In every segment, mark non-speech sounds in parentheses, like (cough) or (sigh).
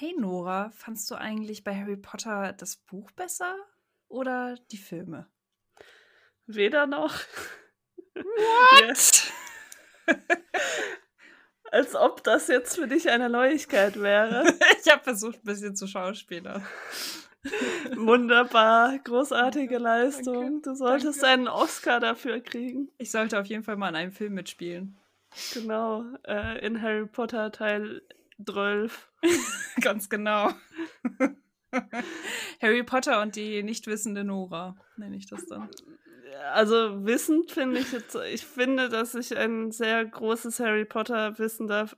Hey Nora, fandst du eigentlich bei Harry Potter das Buch besser oder die Filme? Weder noch. What? Als ob das jetzt für dich eine Neuigkeit wäre. (laughs) ich habe versucht, ein bisschen zu schauspielern. Wunderbar, großartige Leistung. Danke, du solltest danke. einen Oscar dafür kriegen. Ich sollte auf jeden Fall mal in einem Film mitspielen. Genau, äh, in Harry Potter Teil 12. (laughs) Ganz genau. (laughs) Harry Potter und die nicht wissende Nora, nenne ich das dann. Also wissend finde ich jetzt, ich finde, dass ich ein sehr großes Harry Potter Wissen darf,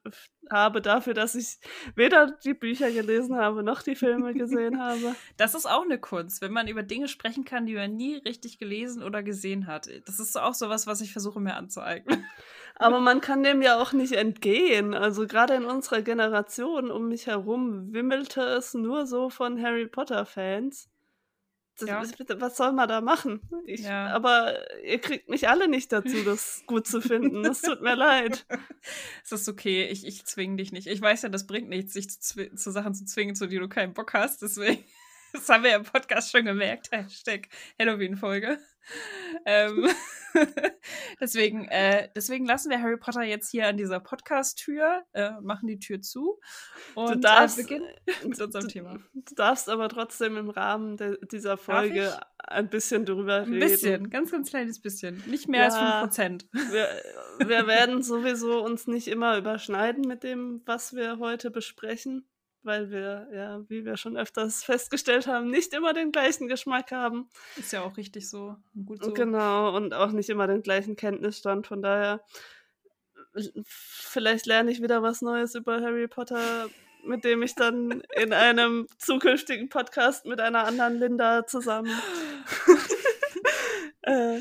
habe dafür, dass ich weder die Bücher gelesen habe noch die Filme gesehen habe. (laughs) Das ist auch eine Kunst, wenn man über Dinge sprechen kann, die man nie richtig gelesen oder gesehen hat. Das ist auch sowas, was ich versuche mir anzueignen. Aber man kann dem ja auch nicht entgehen. Also gerade in unserer Generation um mich herum wimmelte es nur so von Harry Potter Fans. Das, Ja. Was soll man da machen? Ich, Ja. Aber ihr kriegt mich alle nicht dazu, das (laughs) gut zu finden. Es tut mir leid. (laughs) Es ist okay, ich, ich zwinge dich nicht. Ich weiß ja, das bringt nichts, sich zu, zu Sachen zu zwingen, zu denen du keinen Bock hast. Deswegen, (laughs) das haben wir ja im Podcast schon gemerkt. Hashtag Halloween-Folge. Ähm, (laughs) deswegen, äh, deswegen lassen wir Harry Potter jetzt hier an dieser Podcast-Tür, äh, machen die Tür zu und Du darfst, äh, beginnen mit unserem du, Thema. du darfst aber trotzdem im Rahmen de dieser Folge ein bisschen drüber Ein reden. bisschen, ganz, ganz kleines bisschen. Nicht mehr Ja. als 5%. Wir, wir (laughs) werden sowieso uns nicht immer überschneiden mit dem, was wir heute besprechen, weil wir, ja, wie wir schon öfters festgestellt haben, nicht immer den gleichen Geschmack haben. Ist ja auch richtig so. Gut so. Genau, und auch nicht immer den gleichen Kenntnisstand. Von daher, vielleicht lerne ich wieder was Neues über Harry Potter, mit dem ich dann in (laughs) einem zukünftigen Podcast mit einer anderen Linda zusammen (laughs) äh,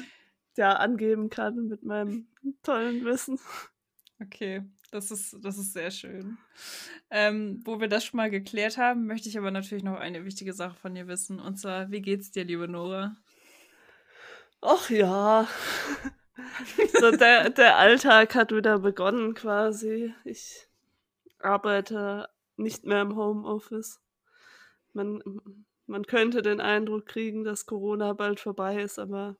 ja, angeben kann mit meinem tollen Wissen. Okay, das ist, das ist sehr schön. Ähm, wo wir das schon mal geklärt haben, möchte ich aber natürlich noch eine wichtige Sache von dir wissen. Und zwar, wie geht's dir, liebe Nora? Ach ja. (laughs) so der, der Alltag hat wieder begonnen quasi. Ich arbeite nicht mehr im Homeoffice. Man, man könnte den Eindruck kriegen, dass Corona bald vorbei ist, aber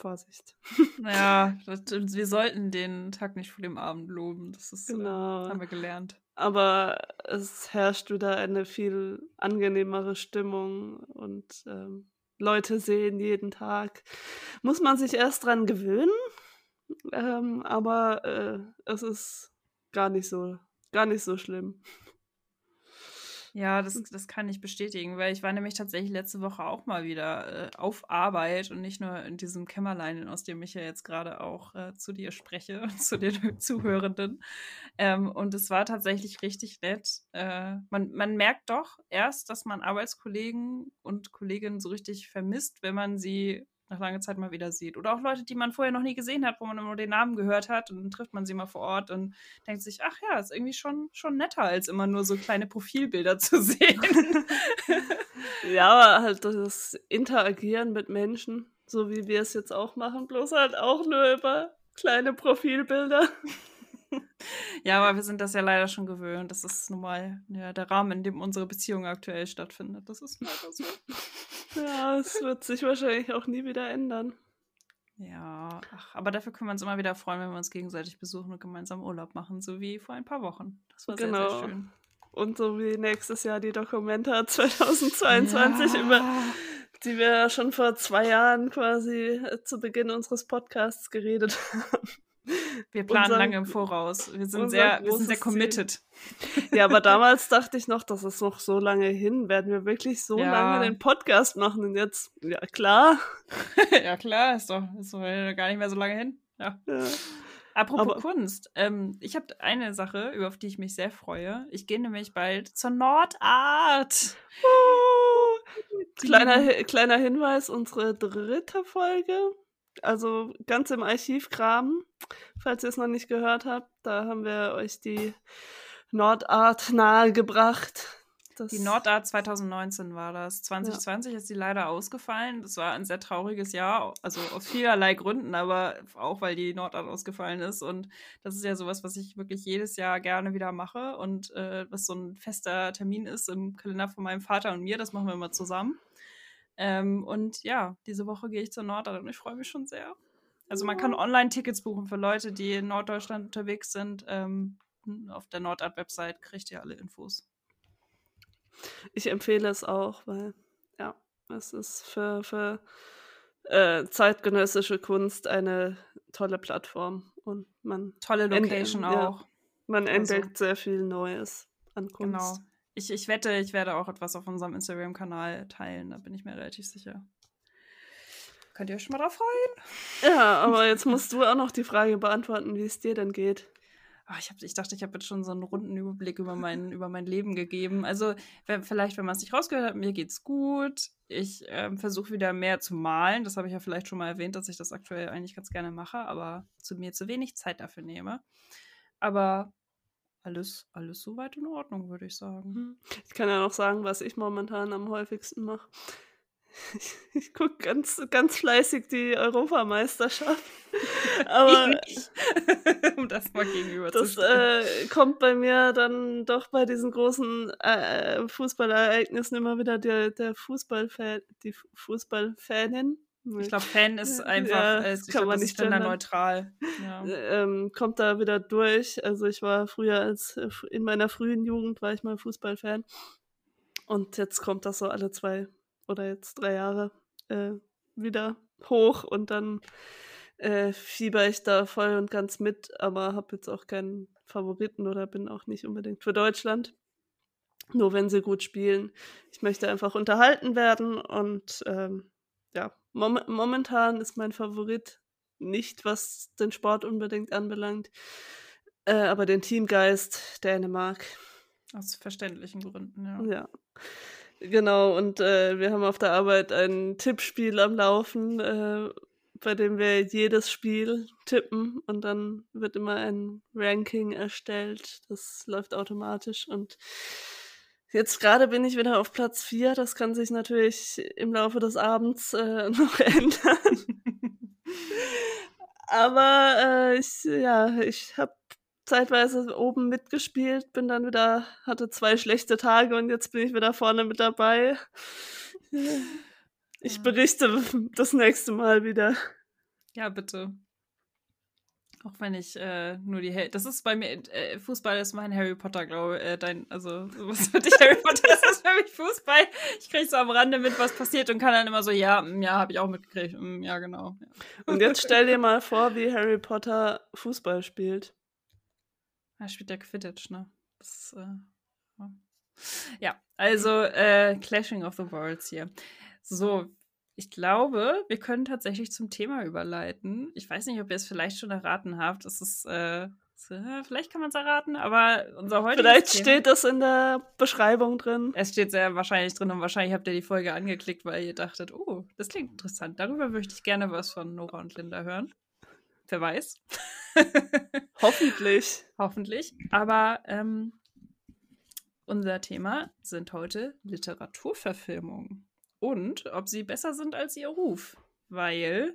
Vorsicht. Naja, das, wir sollten den Tag nicht vor dem Abend loben. Das ist, äh, Genau. haben wir gelernt. Aber es herrscht wieder eine viel angenehmere Stimmung und ähm, Leute sehen jeden Tag. Muss man sich erst dran gewöhnen, ähm, aber äh, es ist gar nicht so, gar nicht so schlimm. Ja, das, das kann ich bestätigen, weil ich war nämlich tatsächlich letzte Woche auch mal wieder äh, auf Arbeit und nicht nur in diesem Kämmerlein, aus dem ich ja jetzt gerade auch äh, zu dir spreche, zu den (laughs) Zuhörenden. Ähm, und es war tatsächlich richtig nett. Äh, man, man merkt doch erst, dass man Arbeitskollegen und Kolleginnen so richtig vermisst, wenn man sie nach langer Zeit mal wieder sieht. Oder auch Leute, die man vorher noch nie gesehen hat, wo man nur den Namen gehört hat und dann trifft man sie mal vor Ort und denkt sich, ach ja, ist irgendwie schon, schon netter, als immer nur so kleine Profilbilder (laughs) zu sehen. (laughs) Ja, aber halt das Interagieren mit Menschen, so wie wir es jetzt auch machen, bloß halt auch nur über kleine Profilbilder. (laughs) ja, aber wir sind das ja leider schon gewöhnt. Das ist nun mal ja, der Rahmen, in dem unsere Beziehung aktuell stattfindet. Das ist leider so. (laughs) Ja, es wird sich wahrscheinlich auch nie wieder ändern. Ja, ach, aber dafür können wir uns immer wieder freuen, wenn wir uns gegenseitig besuchen und gemeinsam Urlaub machen, so wie vor ein paar Wochen. Das war sehr, Genau. sehr schön. Und so wie nächstes Jahr die Dokumenta (laughs) 2022 Ja. über die wir ja schon vor zwei Jahren quasi zu Beginn unseres Podcasts geredet haben. Wir planen Unser- lange im Voraus. Wir sind sehr, wir sind sehr committed. (laughs) Ja, aber (laughs) damals dachte ich noch, das ist noch so lange hin. Werden wir wirklich so Ja. lange den Podcast machen? Und jetzt, ja klar. (laughs) ja, klar, ist doch, ist doch gar nicht mehr so lange hin. Ja. Ja. Apropos Aber- Kunst, ähm, ich habe eine Sache, über auf die ich mich sehr freue. Ich gehe nämlich bald zur Nordart. Kleiner, Hi- kleiner Hinweis, unsere dritte Folge, also ganz im Archiv graben, falls ihr es noch nicht gehört habt, da haben wir euch die Nordart nahegebracht. das? Die Nordart 2019 war das. 2020 ja. ist sie leider ausgefallen. Das war ein sehr trauriges Jahr, also aus vielerlei Gründen, aber auch weil die Nordart ausgefallen ist. Und das ist ja sowas, was ich wirklich jedes Jahr gerne wieder mache und äh, was so ein fester Termin ist im Kalender von meinem Vater und mir. Das machen wir immer zusammen. Ähm, und ja, diese Woche gehe ich zur Nordart und ich freue mich schon sehr. Also man kann Online-Tickets buchen für Leute, die in Norddeutschland unterwegs sind. Ähm, auf der Nordart-Website kriegt ihr alle Infos. Ich empfehle es auch, weil ja, es ist für, für äh, zeitgenössische Kunst eine tolle Plattform und man tolle Location auch. Ja, man also entdeckt also, sehr viel Neues an Kunst. Genau. Ich, ich wette, ich werde auch etwas auf unserem Instagram-Kanal teilen, da bin ich mir relativ sicher. Könnt ihr euch schon mal drauf freuen? Ja, aber jetzt musst du auch noch die Frage beantworten, wie es dir denn geht. Ach, ich, hab, ich dachte, ich habe jetzt schon so einen runden Überblick über mein, über mein Leben gegeben. Also, wenn, vielleicht, wenn man es nicht rausgehört hat, mir geht's gut. Ich ähm, versuche wieder mehr zu malen. Das habe ich ja vielleicht schon mal erwähnt, dass ich das aktuell eigentlich ganz gerne mache, aber zu mir zu wenig Zeit dafür nehme. Aber alles, alles soweit in Ordnung, würde ich sagen. Hm. Ich kann ja noch sagen, was ich momentan am häufigsten mache. (laughs) Ich, ich gucke ganz, ganz fleißig die Europameisterschaft. (laughs) Aber (laughs) um das mal gegenüber das, zu. Äh, kommt bei mir dann doch bei diesen großen äh, Fußballereignissen immer wieder der, der Fußballfan, die Fußballfanin. Ich glaube, Fan ist (laughs) einfach, ja, äh, kann glaub, man nicht neutral. Ja. Ähm, kommt da wieder durch. Also ich war früher als in meiner frühen Jugend war ich mal Fußballfan. Und jetzt kommt das so alle zwei oder jetzt drei Jahre äh, wieder hoch und dann äh, fieber ich da voll und ganz mit, aber habe jetzt auch keinen Favoriten oder bin auch nicht unbedingt für Deutschland. Nur wenn sie gut spielen. Ich möchte einfach unterhalten werden und ähm, ja, mom momentan ist mein Favorit nicht, was den Sport unbedingt anbelangt, äh, aber den Teamgeist Dänemark. Aus verständlichen Gründen, ja. Ja. Genau, und äh, wir haben auf der Arbeit ein Tippspiel am Laufen, äh, bei dem wir jedes Spiel tippen und dann wird immer ein Ranking erstellt. Das läuft automatisch und jetzt gerade bin ich wieder auf Platz 4. Das kann sich natürlich im Laufe des Abends äh, (laughs) noch ändern. (laughs) Aber äh, ich, ja, ich habe zeitweise oben mitgespielt, bin dann wieder, hatte zwei schlechte Tage und jetzt bin ich wieder vorne mit dabei. (laughs) Ich berichte das nächste Mal wieder. Ja, bitte. Auch wenn ich äh, nur die Hälfte. Das ist bei mir, äh, Fußball ist mein Harry Potter, glaube ich. Äh, dein, also, was für dich Harry Potter ist, ist für mich Fußball. Ich kriege so am Rande mit, was passiert und kann dann immer so, ja, mm, ja, habe ich auch mitgekriegt. Mm, ja, genau. Ja. Und jetzt stell dir mal vor, wie Harry Potter Fußball spielt. Er spielt ja Quidditch, ne? Das, äh, ja, also äh, Clashing of the Worlds hier. So, ich glaube, wir können tatsächlich zum Thema überleiten. Ich weiß nicht, ob ihr es vielleicht schon erraten habt. Es ist, äh, vielleicht kann man es erraten, aber unser heutiges Vielleicht Thema, steht das in der Beschreibung drin. Es steht sehr wahrscheinlich drin und wahrscheinlich habt ihr die Folge angeklickt, weil ihr dachtet, oh, das klingt interessant. Darüber möchte ich gerne was von Nora und Linda hören. Wer weiß. (laughs) Hoffentlich. Hoffentlich. Aber ähm, unser Thema sind heute Literaturverfilmungen. Und ob sie besser sind als ihr Ruf. Weil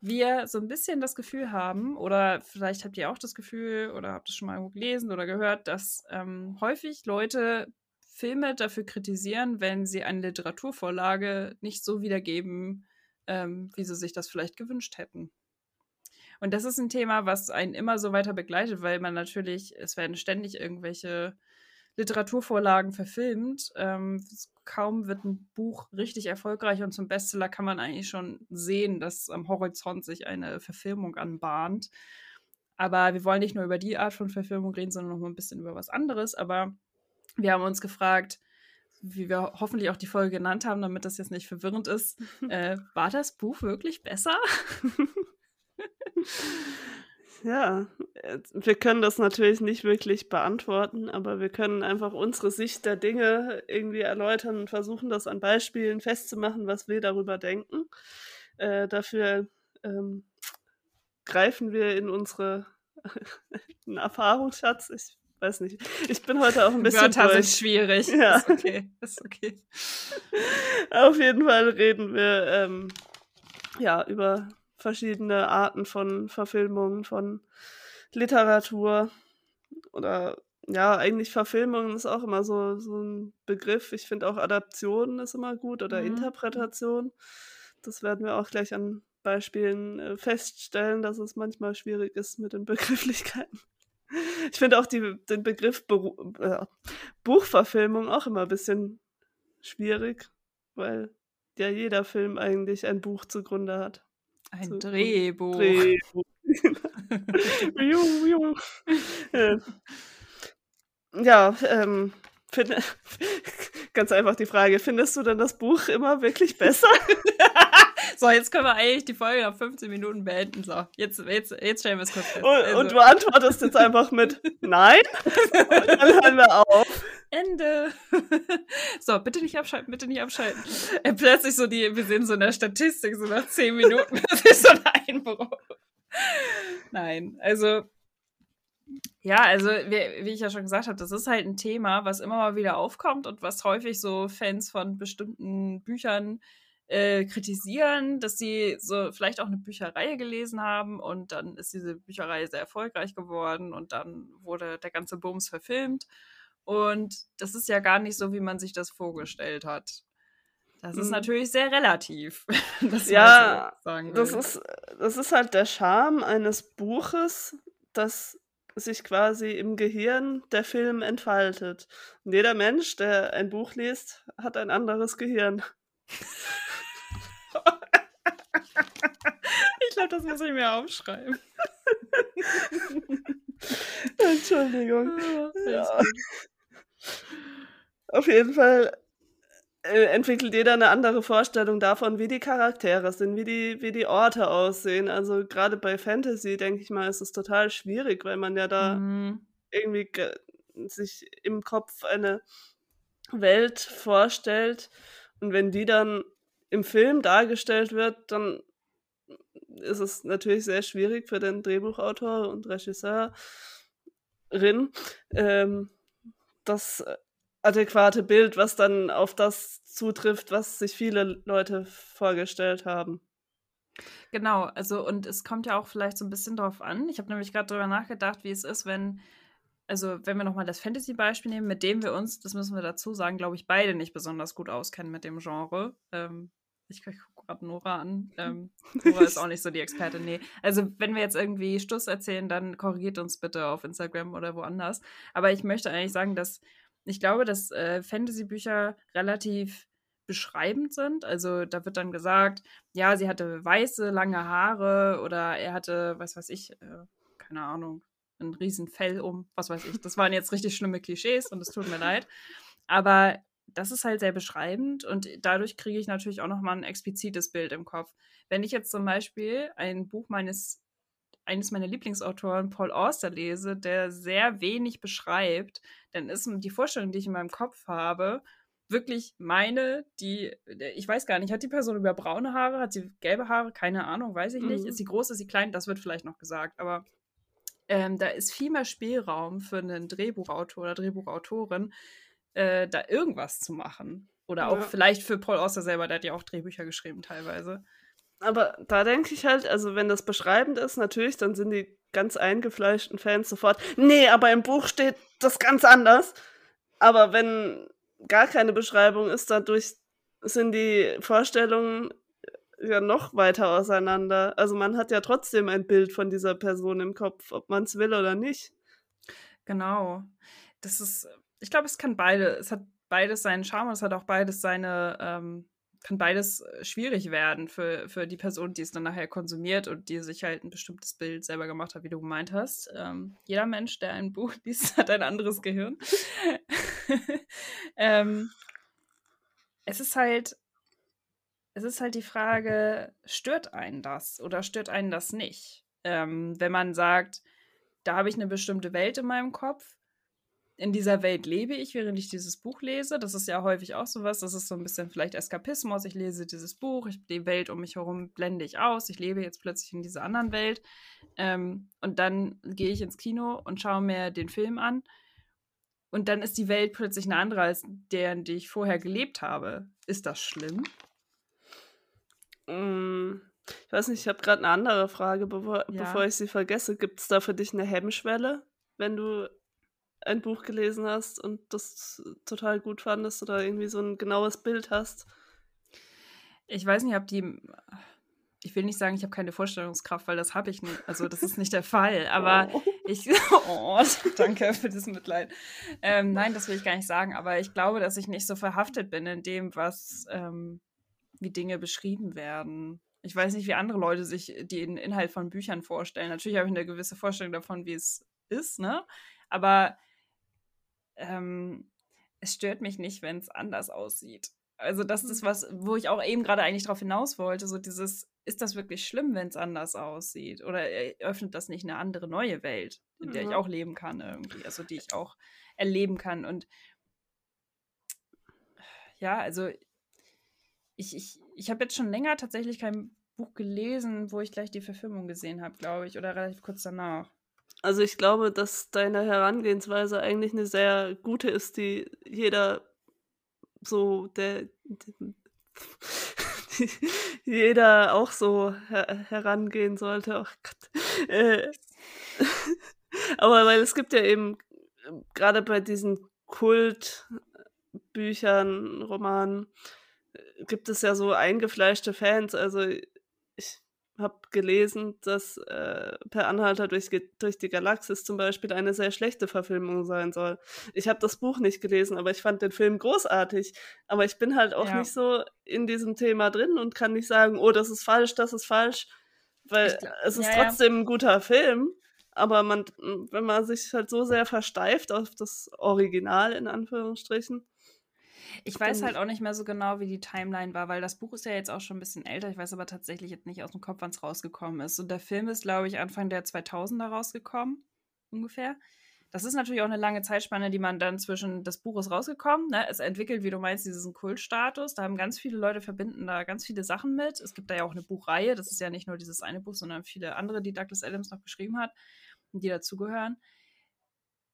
wir so ein bisschen das Gefühl haben, oder vielleicht habt ihr auch das Gefühl, oder habt es schon mal gelesen oder gehört, dass ähm, häufig Leute Filme dafür kritisieren, wenn sie eine Literaturvorlage nicht so wiedergeben, ähm, wie sie sich das vielleicht gewünscht hätten. Und das ist ein Thema, was einen immer so weiter begleitet, weil man natürlich, es werden ständig irgendwelche Literaturvorlagen verfilmt. Ähm, kaum wird ein Buch richtig erfolgreich und zum Bestseller kann man eigentlich schon sehen, dass am Horizont sich eine Verfilmung anbahnt. Aber wir wollen nicht nur über die Art von Verfilmung reden, sondern noch mal ein bisschen über was anderes. Aber wir haben uns gefragt, wie wir hoffentlich auch die Folge genannt haben, damit das jetzt nicht verwirrend ist, (laughs) äh, war das Buch wirklich besser? (laughs) Ja, wir können das natürlich nicht wirklich beantworten, aber wir können einfach unsere Sicht der Dinge irgendwie erläutern und versuchen, das an Beispielen festzumachen, was wir darüber denken. Äh, dafür ähm, greifen wir in unsere (laughs) Erfahrungsschatz. Ich weiß nicht. Ich bin heute auch ein bisschen Wörter durch. sind schwierig. Ja. Ist okay, ist okay. (laughs) Auf jeden Fall reden wir ähm, ja über verschiedene Arten von Verfilmungen, von Literatur oder ja, eigentlich Verfilmungen ist auch immer so, so ein Begriff. Ich finde auch Adaption ist immer gut oder Mhm. Interpretation. Das werden wir auch gleich an Beispielen äh, feststellen, dass es manchmal schwierig ist mit den (laughs) Begrifflichkeiten. Ich finde auch die, den Begriff Beru äh, Buchverfilmung auch immer ein bisschen schwierig, weil ja jeder Film eigentlich ein Buch zugrunde hat. Ein So, Drehbuch. Drehbuch. (laughs) Äh, ja, ähm, find, (laughs) ganz einfach die Frage, findest du denn das Buch immer wirklich besser? (laughs) So, jetzt können wir eigentlich die Folge nach 15 Minuten beenden. So, jetzt, jetzt, jetzt stellen wir es kurz fest. Und, Also, und du antwortest jetzt einfach mit Nein? Und dann hören wir auf. Ende. (laughs) so, bitte nicht abschalten, bitte nicht abschalten. Äh, plötzlich so die, wir sehen so in der Statistik, so nach 10 Minuten, das (laughs) ist so ein Einbruch. Nein, also ja, also wie, wie ich ja schon gesagt habe, das ist halt ein Thema, was immer mal wieder aufkommt und was häufig so Fans von bestimmten Büchern äh, kritisieren, dass sie so vielleicht auch eine Bücherreihe gelesen haben und dann ist diese Bücherreihe sehr erfolgreich geworden und dann wurde der ganze Bums verfilmt. Und das ist ja gar nicht so, wie man sich das vorgestellt hat. Das ist Mhm. natürlich sehr relativ. (laughs) Das Ja, so sagen Das ist, das ist halt der Charme eines Buches, das sich quasi im Gehirn der Film entfaltet. Und jeder Mensch, der ein Buch liest, hat ein anderes Gehirn. (laughs) Ich glaube, das muss ich mir aufschreiben. (laughs) Entschuldigung. Ja. Auf jeden Fall äh, entwickelt jeder eine andere Vorstellung davon, wie die Charaktere sind, wie die, wie die Orte aussehen. Also gerade bei Fantasy, denke ich mal, ist es total schwierig, weil man ja da Mhm. irgendwie ge- sich im Kopf eine Welt vorstellt und wenn die dann im Film dargestellt wird, dann ist es natürlich sehr schwierig für den Drehbuchautor und Regisseurin, ähm, das äh, adäquate Bild, was dann auf das zutrifft, was sich viele Leute vorgestellt haben. Genau, also und es kommt ja auch vielleicht so ein bisschen drauf an. Ich habe nämlich gerade darüber nachgedacht, wie es ist, wenn, also wenn wir nochmal das Fantasy-Beispiel nehmen, mit dem wir uns, das müssen wir dazu sagen, glaube ich, beide nicht besonders gut auskennen mit dem Genre. Ähm, ich gucke gerade Nora an. Ähm, (laughs) Nora ist auch nicht so die Expertin. Nee. Also, wenn wir jetzt irgendwie Stuss erzählen, dann korrigiert uns bitte auf Instagram oder woanders. Aber ich möchte eigentlich sagen, dass ich glaube, dass äh, Fantasy-Bücher relativ beschreibend sind. Also, da wird dann gesagt, ja, sie hatte weiße, lange Haare oder er hatte, was weiß ich, äh, keine Ahnung, ein riesen Fell um, was weiß ich. Das waren jetzt richtig schlimme Klischees und es tut mir leid. Aber das ist halt sehr beschreibend und dadurch kriege ich natürlich auch nochmal ein explizites Bild im Kopf. Wenn ich jetzt zum Beispiel ein Buch meines, eines meiner Lieblingsautoren, Paul Auster, lese, der sehr wenig beschreibt, dann ist die Vorstellung, die ich in meinem Kopf habe, wirklich meine, die, ich weiß gar nicht, hat die Person über braune Haare, hat sie gelbe Haare, keine Ahnung, weiß ich nicht. Mhm. Ist sie groß, ist sie klein, das wird vielleicht noch gesagt, aber ähm, da ist viel mehr Spielraum für einen Drehbuchautor oder Drehbuchautorin, äh, da irgendwas zu machen. Oder auch Ja. vielleicht für Paul Auster selber, der hat ja auch Drehbücher geschrieben teilweise. Aber da denke ich halt, also wenn das beschreibend ist, natürlich, dann sind die ganz eingefleischten Fans sofort, nee, aber im Buch steht das ganz anders. Aber wenn gar keine Beschreibung ist, dadurch sind die Vorstellungen ja noch weiter auseinander. Also man hat ja trotzdem ein Bild von dieser Person im Kopf, ob man es will oder nicht. Genau. Das ist, ich glaube, es kann beide, es hat beides seinen Charme und es hat auch beides seine, ähm, kann beides äh, schwierig werden für, für die Person, die es dann nachher konsumiert und die sich halt ein bestimmtes Bild selber gemacht hat, wie du gemeint hast. Ähm, jeder Mensch, der ein Buch (laughs) liest, hat ein anderes Gehirn. (laughs) ähm, es ist halt, es ist halt die Frage, stört einen das oder stört einen das nicht? Ähm, wenn man sagt, da habe ich eine bestimmte Welt in meinem Kopf, in dieser Welt lebe ich, während ich dieses Buch lese. Das ist ja häufig auch sowas. Das ist so ein bisschen vielleicht Eskapismus. Ich lese dieses Buch, ich, die Welt um mich herum blende ich aus. Ich lebe jetzt plötzlich in dieser anderen Welt. Ähm, und dann gehe ich ins Kino und schaue mir den Film an. und dann ist die Welt plötzlich eine andere als der, in der ich vorher gelebt habe. Ist das schlimm? Mm, ich weiß nicht, ich habe gerade eine andere Frage, bevor, ja. bevor ich sie vergesse. Gibt es da für dich eine Hemmschwelle, wenn du ein Buch gelesen hast und das total gut fandest oder irgendwie so ein genaues Bild hast? Ich weiß nicht, ob die. Ich will nicht sagen, ich habe keine Vorstellungskraft, weil das habe ich nicht. Also, das ist nicht der Fall. (laughs) Aber oh. ich. (laughs) Oh, danke für das Mitleid. Ähm, nein, das will ich gar nicht sagen. Aber ich glaube, dass ich nicht so verhaftet bin in dem, was. Ähm, wie Dinge beschrieben werden. Ich weiß nicht, wie andere Leute sich den Inhalt von Büchern vorstellen. Natürlich habe ich eine gewisse Vorstellung davon, wie es ist, ne? Aber ähm, es stört mich nicht, wenn es anders aussieht. Also das ist mhm. was, wo ich auch eben gerade eigentlich darauf hinaus wollte, so dieses, ist das wirklich schlimm, wenn es anders aussieht? Oder öffnet das nicht eine andere neue Welt, in der ja. ich auch leben kann irgendwie, also die ich auch erleben kann? Und ja, also ich, ich, ich habe jetzt schon länger tatsächlich kein Buch gelesen, wo ich gleich die Verfilmung gesehen habe, glaube ich, oder relativ kurz danach. Also ich glaube, dass deine Herangehensweise eigentlich eine sehr gute ist, die jeder so, der, jeder auch so her herangehen sollte. Oh Gott. Äh, aber weil es gibt ja eben gerade bei diesen Kultbüchern, Romanen, äh, gibt es ja so eingefleischte Fans. Also habe gelesen, dass äh, Per Anhalter durch, durch die Galaxis zum Beispiel eine sehr schlechte Verfilmung sein soll. Ich habe das Buch nicht gelesen, aber ich fand den Film großartig. Aber ich bin halt auch ja. nicht so in diesem Thema drin und kann nicht sagen, oh, das ist falsch, das ist falsch, weil glaub, es ist ja, trotzdem ja. ein guter Film. Aber man, wenn man sich halt so sehr versteift auf das Original in Anführungsstrichen, ich weiß halt auch nicht mehr so genau, wie die Timeline war, weil das Buch ist ja jetzt auch schon ein bisschen älter. Ich weiß aber tatsächlich jetzt nicht aus dem Kopf, wann es rausgekommen ist. Und der Film ist, glaube ich, Anfang der 2000er rausgekommen, ungefähr. Das ist natürlich auch eine lange Zeitspanne, die man dann zwischen das Buch ist rausgekommen. Ne? Es entwickelt, wie du meinst, diesen Kultstatus. Da haben ganz viele Leute verbinden da ganz viele Sachen mit. Es gibt da ja auch eine Buchreihe. Das ist ja nicht nur dieses eine Buch, sondern viele andere, die Douglas Adams noch geschrieben hat und die dazugehören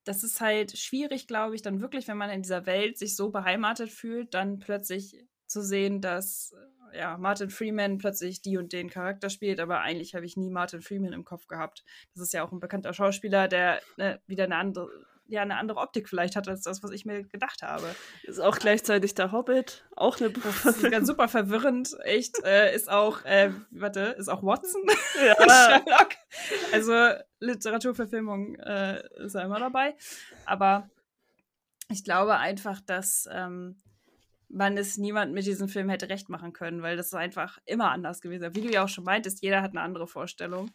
das ist halt schwierig, glaube ich, dann wirklich, wenn man in dieser Welt sich so beheimatet fühlt, dann plötzlich zu sehen, dass ja, Martin Freeman plötzlich die und den Charakter spielt, aber eigentlich habe ich nie Martin Freeman im Kopf gehabt. Das ist ja auch ein bekannter Schauspieler, der ne, wieder eine andere, ja eine andere Optik vielleicht hat als das, was ich mir gedacht habe. Ist auch gleichzeitig der Hobbit, auch eine das ist ganz super verwirrend, echt. Äh, ist auch, äh, warte, ist auch Watson, (laughs) ja. (laughs) Sherlock. Also Literaturverfilmung äh, ist er immer dabei. Aber ich glaube einfach, dass ähm, man es niemand mit diesem Film hätte recht machen können, weil das ist einfach immer anders gewesen. Wie du ja auch schon meintest, jeder hat eine andere Vorstellung.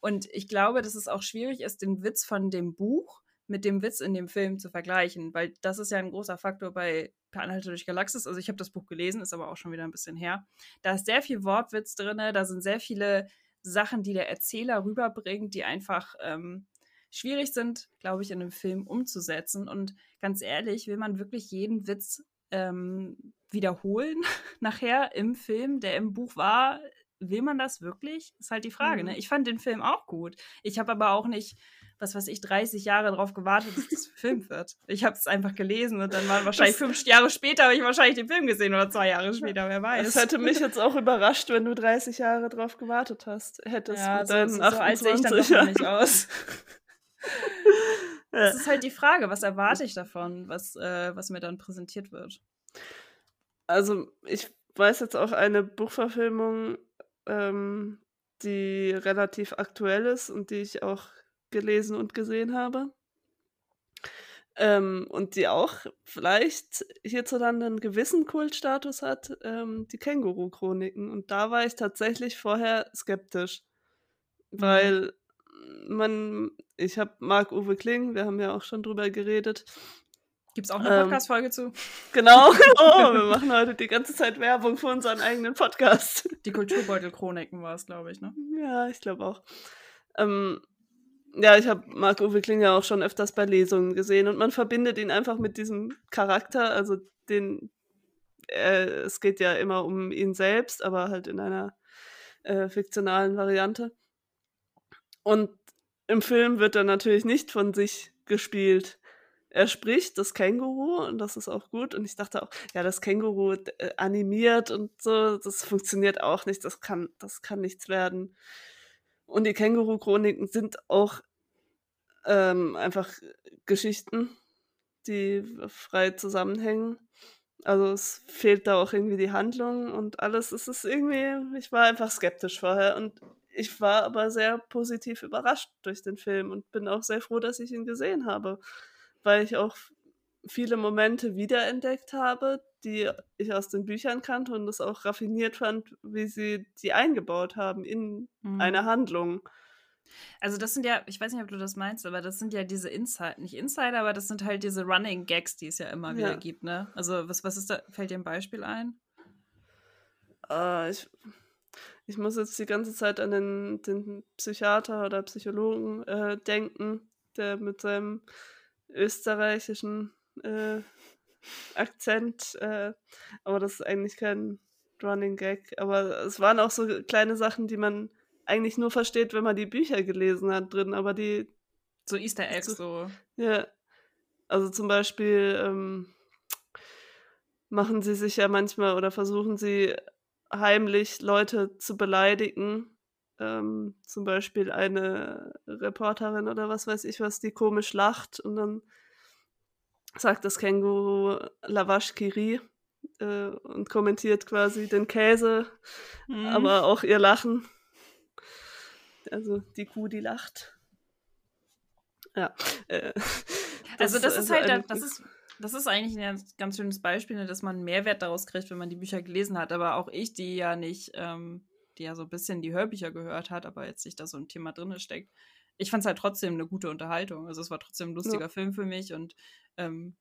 Und ich glaube, dass es auch schwierig ist, den Witz von dem Buch mit dem Witz in dem Film zu vergleichen, weil das ist ja ein großer Faktor bei Per Anhalter durch Galaxis. Also ich habe das Buch gelesen, ist aber auch schon wieder ein bisschen her. Da ist sehr viel Wortwitz drin, da sind sehr viele Sachen, die der Erzähler rüberbringt, die einfach ähm, schwierig sind, glaube ich, in einem Film umzusetzen. Und ganz ehrlich, will man wirklich jeden Witz ähm, wiederholen (laughs) nachher im Film, der im Buch war? Will man das wirklich? Ist halt die Frage. Ne? Mhm. Ne? Ich fand den Film auch gut. Ich habe aber auch nicht was weiß ich, 30 Jahre darauf gewartet, dass das (laughs) gefilmt wird. Ich habe es einfach gelesen und dann waren wahrscheinlich das fünf Jahre später habe ich wahrscheinlich den Film gesehen oder zwei Jahre später, wer weiß. Es hätte mich (laughs) jetzt auch überrascht, wenn du 30 Jahre darauf gewartet hast. Hättest ja, so, so, so alt sehe ich dann doch nicht aus. (laughs) Das ist halt die Frage, was erwarte ich davon, was, äh, was mir dann präsentiert wird? Also, ich weiß jetzt auch eine Buchverfilmung, ähm, die relativ aktuell ist und die ich auch gelesen und gesehen habe. Ähm, und die auch vielleicht hierzulande einen gewissen Kultstatus hat, ähm, die Känguru-Chroniken. Und da war ich tatsächlich vorher skeptisch, mhm. weil man, ich habe Marc-Uwe Kling, wir haben ja auch schon drüber geredet. Gibt es auch eine ähm, Podcast-Folge zu? Genau. (laughs) Oh, wir machen heute die ganze Zeit Werbung für unseren eigenen Podcast. Die Kulturbeutel-Chroniken war es, glaube ich, ne? Ja, ich glaube auch. Ähm, ja, ich habe Marc-Uwe Kling ja auch schon öfters bei Lesungen gesehen und man verbindet ihn einfach mit diesem Charakter, also den, äh, es geht ja immer um ihn selbst, aber halt in einer äh, fiktionalen Variante. Und im Film wird er natürlich nicht von sich gespielt, er spricht das Känguru und das ist auch gut. Und ich dachte auch, ja, das Känguru äh, animiert und so, das funktioniert auch nicht. Das kann, das kann nichts werden. Und die Känguru-Chroniken sind auch ähm, einfach Geschichten, die frei zusammenhängen. Also es fehlt da auch irgendwie die Handlung und alles. Es ist irgendwie, ich war einfach skeptisch vorher und ich war aber sehr positiv überrascht durch den Film und bin auch sehr froh, dass ich ihn gesehen habe, weil ich auch viele Momente wiederentdeckt habe, die ich aus den Büchern kannte und es auch raffiniert fand, wie sie die eingebaut haben in mhm. eine Handlung. Also das sind ja, ich weiß nicht, ob du das meinst, aber das sind ja diese Insider, nicht Insider, aber das sind halt diese Running Gags, die es ja immer wieder gibt, ne? Also was, was ist da, fällt dir ein Beispiel ein? Uh, ich, ich muss jetzt die ganze Zeit an den, den Psychiater oder Psychologen äh, denken, der mit seinem österreichischen äh, Akzent, äh, aber das ist eigentlich kein Running Gag, aber es waren auch so kleine Sachen, die man eigentlich nur versteht, wenn man die Bücher gelesen hat drin, aber die. So Easter Eggs, so. Ja. Also zum Beispiel ähm, machen sie sich ja manchmal oder versuchen sie heimlich Leute zu beleidigen. Ähm, zum Beispiel eine Reporterin oder was weiß ich was, die komisch lacht und dann sagt das Känguru Lavash Kiri äh, und kommentiert quasi den Käse, mhm. aber auch ihr Lachen. Also die Kuh, die lacht. Ja. Äh, das, also das ist also halt, das ist, das ist eigentlich ein ganz schönes Beispiel, ne, dass man Mehrwert daraus kriegt, wenn man die Bücher gelesen hat. Aber auch ich, die ja nicht, ähm, die ja so ein bisschen die Hörbücher gehört hat, aber jetzt nicht da so ein Thema drin steckt, ich fand es halt trotzdem eine gute Unterhaltung. Also es war trotzdem ein lustiger ja. Film für mich und ähm,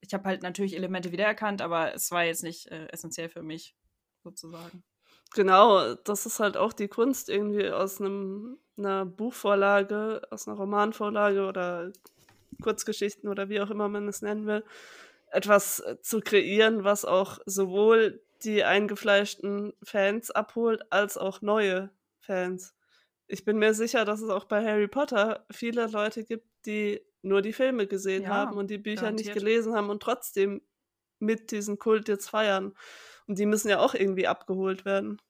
ich habe halt natürlich Elemente wiedererkannt, aber es war jetzt nicht äh, essentiell für mich, sozusagen. Genau, das ist halt auch die Kunst, irgendwie aus einem, einer Buchvorlage, aus einer Romanvorlage oder Kurzgeschichten oder wie auch immer man es nennen will, etwas zu kreieren, was auch sowohl die eingefleischten Fans abholt, als auch neue Fans. Ich bin mir sicher, dass es auch bei Harry Potter viele Leute gibt, die nur die Filme gesehen ja, haben und die Bücher garantiert. nicht gelesen haben und trotzdem mit diesem Kult jetzt feiern. Und die müssen ja auch irgendwie abgeholt werden.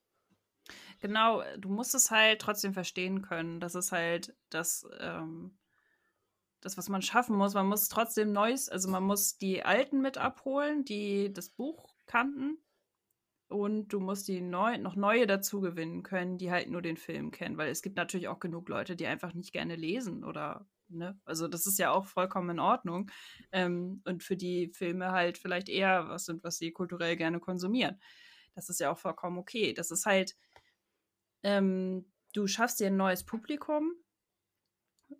Genau, du musst es halt trotzdem verstehen können. Das ist halt das, ähm, das, was man schaffen muss. Man muss trotzdem Neues, also man muss die Alten mit abholen, die das Buch kannten. Und du musst die neu, noch neue dazu gewinnen können, die halt nur den Film kennen. Weil es gibt natürlich auch genug Leute, die einfach nicht gerne lesen oder Ne? Also das ist ja auch vollkommen in Ordnung. Ähm, und für die Filme halt vielleicht eher was sind, was sie kulturell gerne konsumieren. Das ist ja auch vollkommen okay. Das ist halt, ähm, du schaffst dir ein neues Publikum,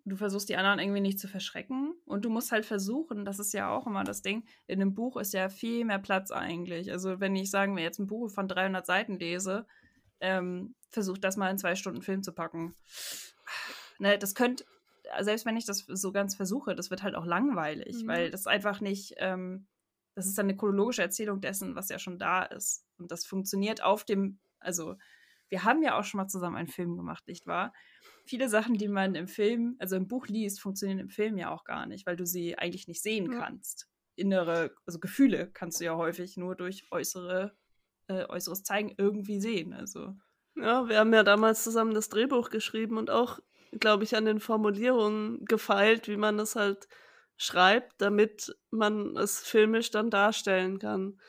du versuchst die anderen irgendwie nicht zu verschrecken und du musst halt versuchen, das ist ja auch immer das Ding, in einem Buch ist ja viel mehr Platz eigentlich. Also wenn ich, sagen wir, jetzt ein Buch von 300 Seiten lese, ähm, versuch das mal in zwei Stunden Film zu packen. Ne, das könnte selbst wenn ich das so ganz versuche, das wird halt auch langweilig, mhm. weil das einfach nicht, ähm, das ist dann eine chronologische Erzählung dessen, was ja schon da ist. Und das funktioniert auf dem, also wir haben ja auch schon mal zusammen einen Film gemacht, nicht wahr? Viele Sachen, die man im Film, also im Buch liest, funktionieren im Film ja auch gar nicht, weil du sie eigentlich nicht sehen ja. kannst. Innere, also Gefühle kannst du ja häufig nur durch äußere, äh, äußeres Zeigen irgendwie sehen. Also. Ja, wir haben ja damals zusammen das Drehbuch geschrieben und auch glaube ich, an den Formulierungen gefeilt, wie man es halt schreibt, damit man es filmisch dann darstellen kann.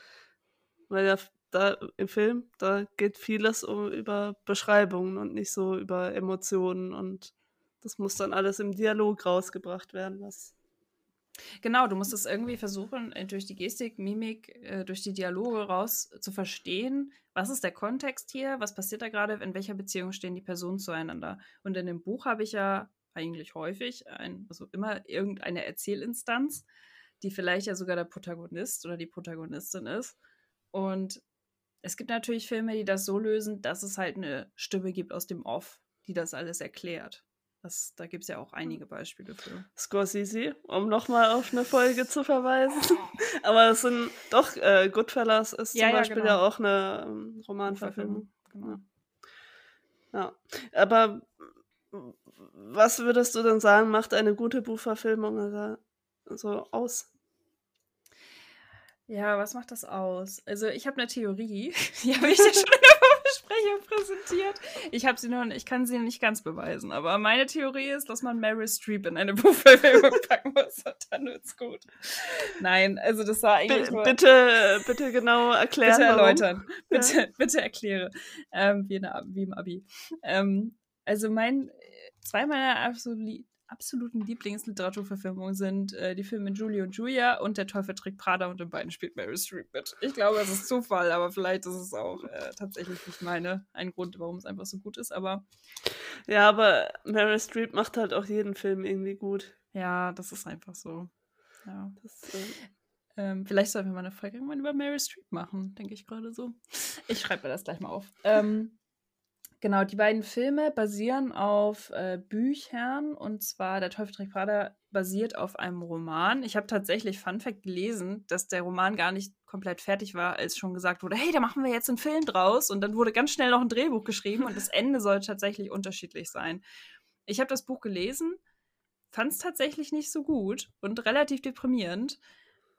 Weil ja da im Film, da geht vieles um über Beschreibungen und nicht so über Emotionen und das muss dann alles im Dialog rausgebracht werden, was Genau, du musst es irgendwie versuchen, äh, durch die Gestik, Mimik, äh, durch die Dialoge raus zu verstehen, was ist der Kontext hier, was passiert da gerade, in welcher Beziehung stehen die Personen zueinander. Und in dem Buch habe ich ja eigentlich häufig, ein, also immer irgendeine Erzählinstanz, die vielleicht ja sogar der Protagonist oder die Protagonistin ist. Und es gibt natürlich Filme, die das so lösen, dass es halt eine Stimme gibt aus dem Off, die das alles erklärt. Das, da gibt es ja auch einige Beispiele für. Scorsese, um nochmal auf eine Folge zu verweisen. (laughs) Aber es sind doch, äh, Goodfellas ist ja, zum Beispiel ja, genau. ja auch eine ähm, Romanverfilmung. Genau. Ja. Aber was würdest du denn sagen, macht eine gute Buchverfilmung oder so aus? Ja, was macht das aus? Also ich habe eine Theorie, (laughs) die habe ich ja schon in der Vorbesprechung präsentiert. Ich habe sie noch, ich kann sie nicht ganz beweisen, aber meine Theorie ist, dass man Meryl Streep in eine (laughs) Buchverfilmung packen muss und dann wird's gut. Nein, also das war eigentlich B nur, bitte, bitte genau erklären. Bitte erläutern. Bitte, ja. bitte erkläre. Ähm, wie, eine, wie im Abi. Ähm, also mein, zwei meiner absolut absoluten Lieblingsliteraturverfilmungen sind äh, die Filme Julie und Julia und Der Teufel trägt Prada und in beiden spielt Mary Streep mit. Ich glaube, es ist Zufall, aber vielleicht ist es auch äh, tatsächlich nicht meine, ein Grund, warum es einfach so gut ist, aber. Ja, aber Mary Streep macht halt auch jeden Film irgendwie gut. Ja, das ist einfach so. Ja. Das, äh ähm, vielleicht sollten wir mal eine Folge irgendwann über Mary Streep machen, denke ich gerade so. Ich schreibe mir das gleich mal auf. Ähm, Genau, die beiden Filme basieren auf äh, Büchern und zwar Der Teufel trägt Prada basiert auf einem Roman. Ich habe tatsächlich Fun Fact gelesen, dass der Roman gar nicht komplett fertig war, als schon gesagt wurde, hey, da machen wir jetzt einen Film draus und dann wurde ganz schnell noch ein Drehbuch geschrieben und das Ende soll tatsächlich unterschiedlich sein. Ich habe das Buch gelesen, fand es tatsächlich nicht so gut und relativ deprimierend.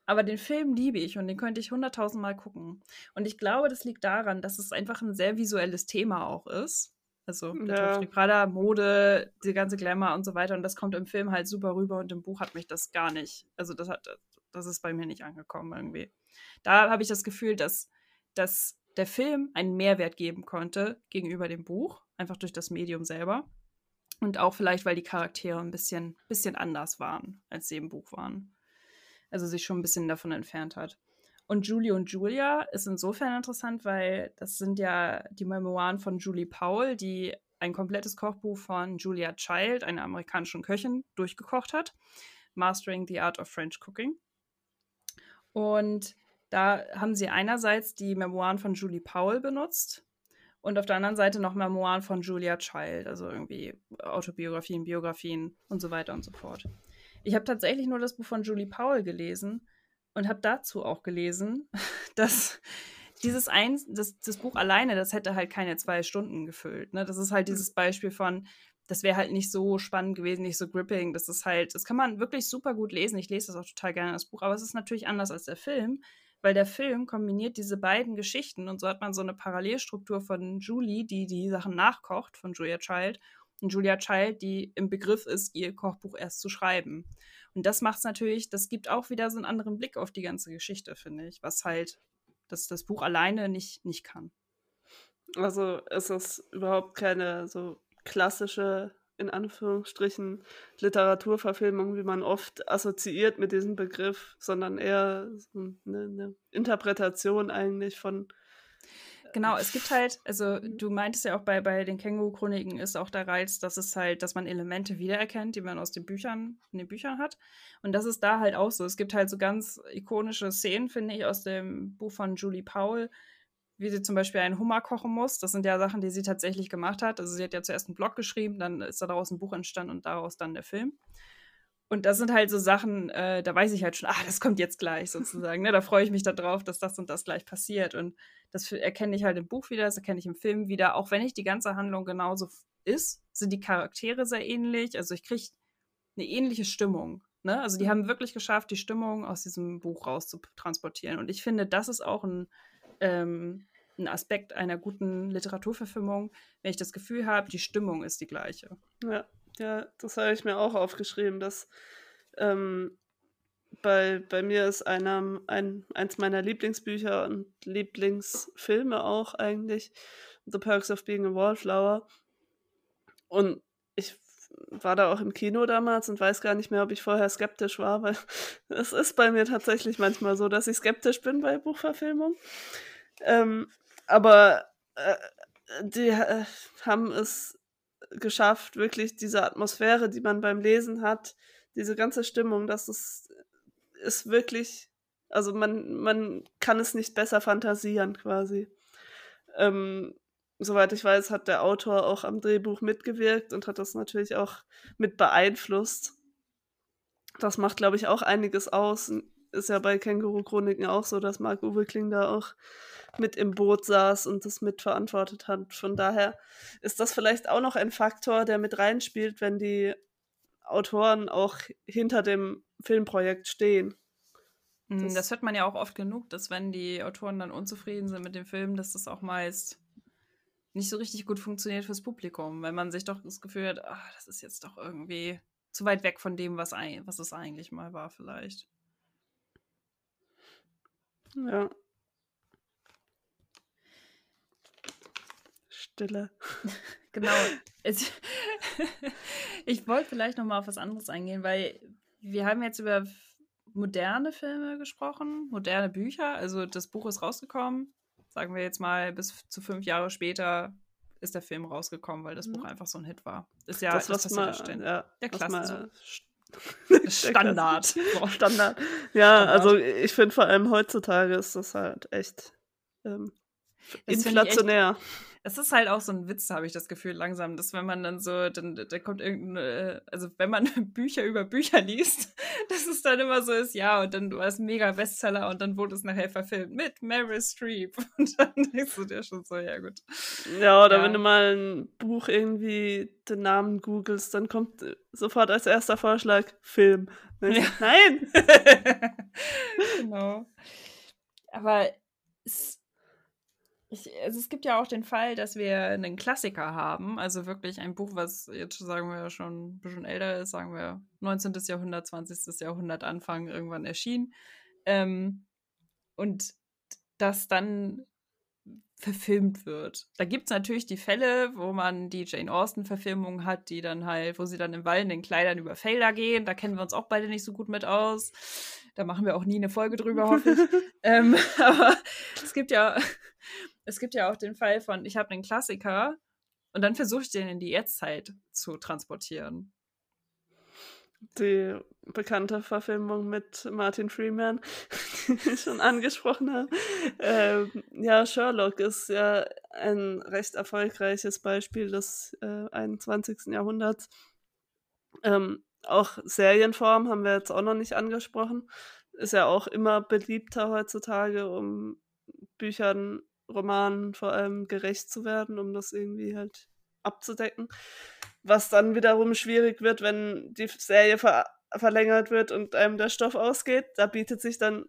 Aber den Film liebe ich und den könnte ich hunderttausendmal gucken. Und ich glaube, das liegt daran, dass es einfach ein sehr visuelles Thema auch ist. Also ja. Prada, Mode, die ganze Glamour und so weiter. Und das kommt im Film halt super rüber und im Buch hat mich das gar nicht. Also das hat, das ist bei mir nicht angekommen irgendwie. Da habe ich das Gefühl, dass, dass der Film einen Mehrwert geben konnte gegenüber dem Buch, einfach durch das Medium selber. Und auch vielleicht, weil die Charaktere ein bisschen, bisschen anders waren, als sie im Buch waren also sich schon ein bisschen davon entfernt hat. Und Julie und Julia ist insofern interessant, weil das sind ja die Memoiren von Julie Powell, die ein komplettes Kochbuch von Julia Child, einer amerikanischen Köchin, durchgekocht hat. Mastering the Art of French Cooking. Und da haben sie einerseits die Memoiren von Julie Powell benutzt und auf der anderen Seite noch Memoiren von Julia Child, also irgendwie Autobiografien, Biografien und so weiter und so fort. Ich habe tatsächlich nur das Buch von Julie Powell gelesen und habe dazu auch gelesen, (laughs) dass dieses ein, das, das Buch alleine, das hätte halt keine zwei Stunden gefüllt. Ne? Das ist halt hm. dieses Beispiel von, das wäre halt nicht so spannend gewesen, nicht so gripping. Das ist halt, das kann man wirklich super gut lesen. Ich lese das auch total gerne, das Buch, aber es ist natürlich anders als der Film, weil der Film kombiniert diese beiden Geschichten und so hat man so eine Parallelstruktur von Julie, die die Sachen nachkocht, von Julia Child, Julia Child, die im Begriff ist, ihr Kochbuch erst zu schreiben. Und das macht es natürlich, das gibt auch wieder so einen anderen Blick auf die ganze Geschichte, finde ich, was halt das, das Buch alleine nicht, nicht kann. Also ist es überhaupt keine so klassische, in Anführungsstrichen, Literaturverfilmung, wie man oft assoziiert mit diesem Begriff, sondern eher so eine, eine Interpretation eigentlich von Genau, es gibt halt, also mhm. du meintest ja auch bei, bei den Känguru-Chroniken ist auch der Reiz, dass es halt, dass man Elemente wiedererkennt, die man aus den Büchern, in den Büchern hat. Und das ist da halt auch so. Es gibt halt so ganz ikonische Szenen, finde ich, aus dem Buch von Julie Powell, wie sie zum Beispiel einen Hummer kochen muss. Das sind ja Sachen, die sie tatsächlich gemacht hat. Also sie hat ja zuerst einen Blog geschrieben, dann ist daraus ein Buch entstanden und daraus dann der Film. Und das sind halt so Sachen, äh, da weiß ich halt schon, ah, das kommt jetzt gleich sozusagen. Ne? Da freue ich mich darauf, dass das und das gleich passiert. Und das erkenne ich halt im Buch wieder, das erkenne ich im Film wieder. Auch wenn nicht die ganze Handlung genauso ist, sind die Charaktere sehr ähnlich. Also ich kriege eine ähnliche Stimmung. Ne? Also die mhm. haben wirklich geschafft, die Stimmung aus diesem Buch rauszutransportieren. Und ich finde, das ist auch ein, ähm, ein Aspekt einer guten Literaturverfilmung, wenn ich das Gefühl habe, die Stimmung ist die gleiche. Ja. Ja, das habe ich mir auch aufgeschrieben, dass ähm, bei, bei mir ist einer, ein, eins meiner Lieblingsbücher und Lieblingsfilme auch eigentlich The Perks of Being a Wallflower. Und ich war da auch im Kino damals und weiß gar nicht mehr, ob ich vorher skeptisch war, weil (laughs) es ist bei mir tatsächlich manchmal so, dass ich skeptisch bin bei Buchverfilmung. Ähm, aber äh, die äh, haben es geschafft, wirklich diese Atmosphäre, die man beim Lesen hat, diese ganze Stimmung, das ist, ist wirklich, also man, man kann es nicht besser fantasieren quasi. Ähm, soweit ich weiß, hat der Autor auch am Drehbuch mitgewirkt und hat das natürlich auch mit beeinflusst. Das macht, glaube ich, auch einiges aus. Ist ja bei Känguru-Chroniken auch so, dass Marc Uwe Kling da auch mit im Boot saß und das mitverantwortet hat. Von daher ist das vielleicht auch noch ein Faktor, der mit reinspielt, wenn die Autoren auch hinter dem Filmprojekt stehen. Das, hm, das hört man ja auch oft genug, dass wenn die Autoren dann unzufrieden sind mit dem Film, dass das auch meist nicht so richtig gut funktioniert fürs Publikum, weil man sich doch das Gefühl hat, ach, das ist jetzt doch irgendwie zu weit weg von dem, was, ein, was es eigentlich mal war, vielleicht. Ja. Stille. (laughs) genau. (laughs) ich wollte vielleicht noch mal auf was anderes eingehen, weil wir haben jetzt über moderne Filme gesprochen, moderne Bücher. Also das Buch ist rausgekommen. Sagen wir jetzt mal, bis zu fünf Jahre später ist der Film rausgekommen, weil das mhm. Buch einfach so ein Hit war. Ist ja das, was das mal, ja, (laughs) der Klasse. Standard. Standard. Ja, Standard. also ich finde vor allem heutzutage ist das halt echt ähm, inflationär. Echt, es ist halt auch so ein Witz, habe ich das Gefühl, langsam, dass wenn man dann so, dann da kommt irgendein, äh, also wenn man (laughs) Bücher über Bücher liest, (laughs) dass es dann immer so ist, ja, und dann du hast mega Bestseller und dann wurde es nachher verfilmt mit Meryl Streep. (laughs) Und dann denkst du dir schon so, ja gut. Ja, oder ja. wenn du mal ein Buch irgendwie den Namen googelst, dann kommt sofort als erster Vorschlag Film. Ja. Nein! genau. Aber es ich, also es gibt ja auch den Fall, dass wir einen Klassiker haben, also wirklich ein Buch, was jetzt sagen wir schon ein bisschen älter ist, sagen wir 19. Jahrhundert, 20. Jahrhundert Anfang irgendwann erschien. Ähm, und das dann verfilmt wird. Da gibt es natürlich die Fälle, wo man die Jane Austen-Verfilmung hat, die dann halt, wo sie dann im wallenden Kleidern über Felder gehen. Da kennen wir uns auch beide nicht so gut mit aus. Da machen wir auch nie eine Folge drüber, hoffe ich. (laughs) ähm, (laughs) aber es gibt ja es gibt ja auch den Fall von, ich habe einen Klassiker und dann versuche ich den in die Jetztzeit zu transportieren. Die bekannte Verfilmung mit Martin Freeman, (laughs) die ich schon angesprochen habe. Ähm, ja, Sherlock ist ja ein recht erfolgreiches Beispiel des äh, 21. Jahrhunderts. Ähm, auch Serienform haben wir jetzt auch noch nicht angesprochen. Ist ja auch immer beliebter heutzutage, um Büchern Romanen vor allem gerecht zu werden, um das irgendwie halt abzudecken. Was dann wiederum schwierig wird, wenn die Serie ver verlängert wird und einem der Stoff ausgeht. Da bietet sich dann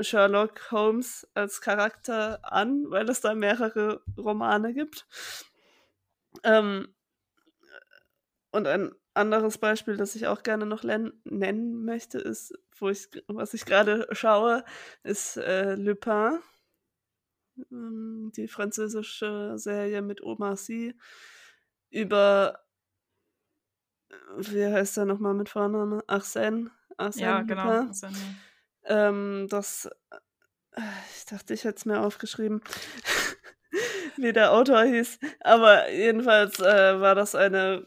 Sherlock Holmes als Charakter an, weil es da mehrere Romane gibt. Ähm, und ein anderes Beispiel, das ich auch gerne noch nennen möchte, ist, wo ich, was ich gerade schaue, ist äh, Lupin ähm, die französische Serie mit Omar Sy über, äh, wie heißt er nochmal mit Vorname? Arsène. Arsène ja, genau. Arsène, ja. Ähm, das, äh, ich dachte, ich hätte es mir aufgeschrieben, (laughs) wie der Autor hieß. Aber jedenfalls äh, war das eine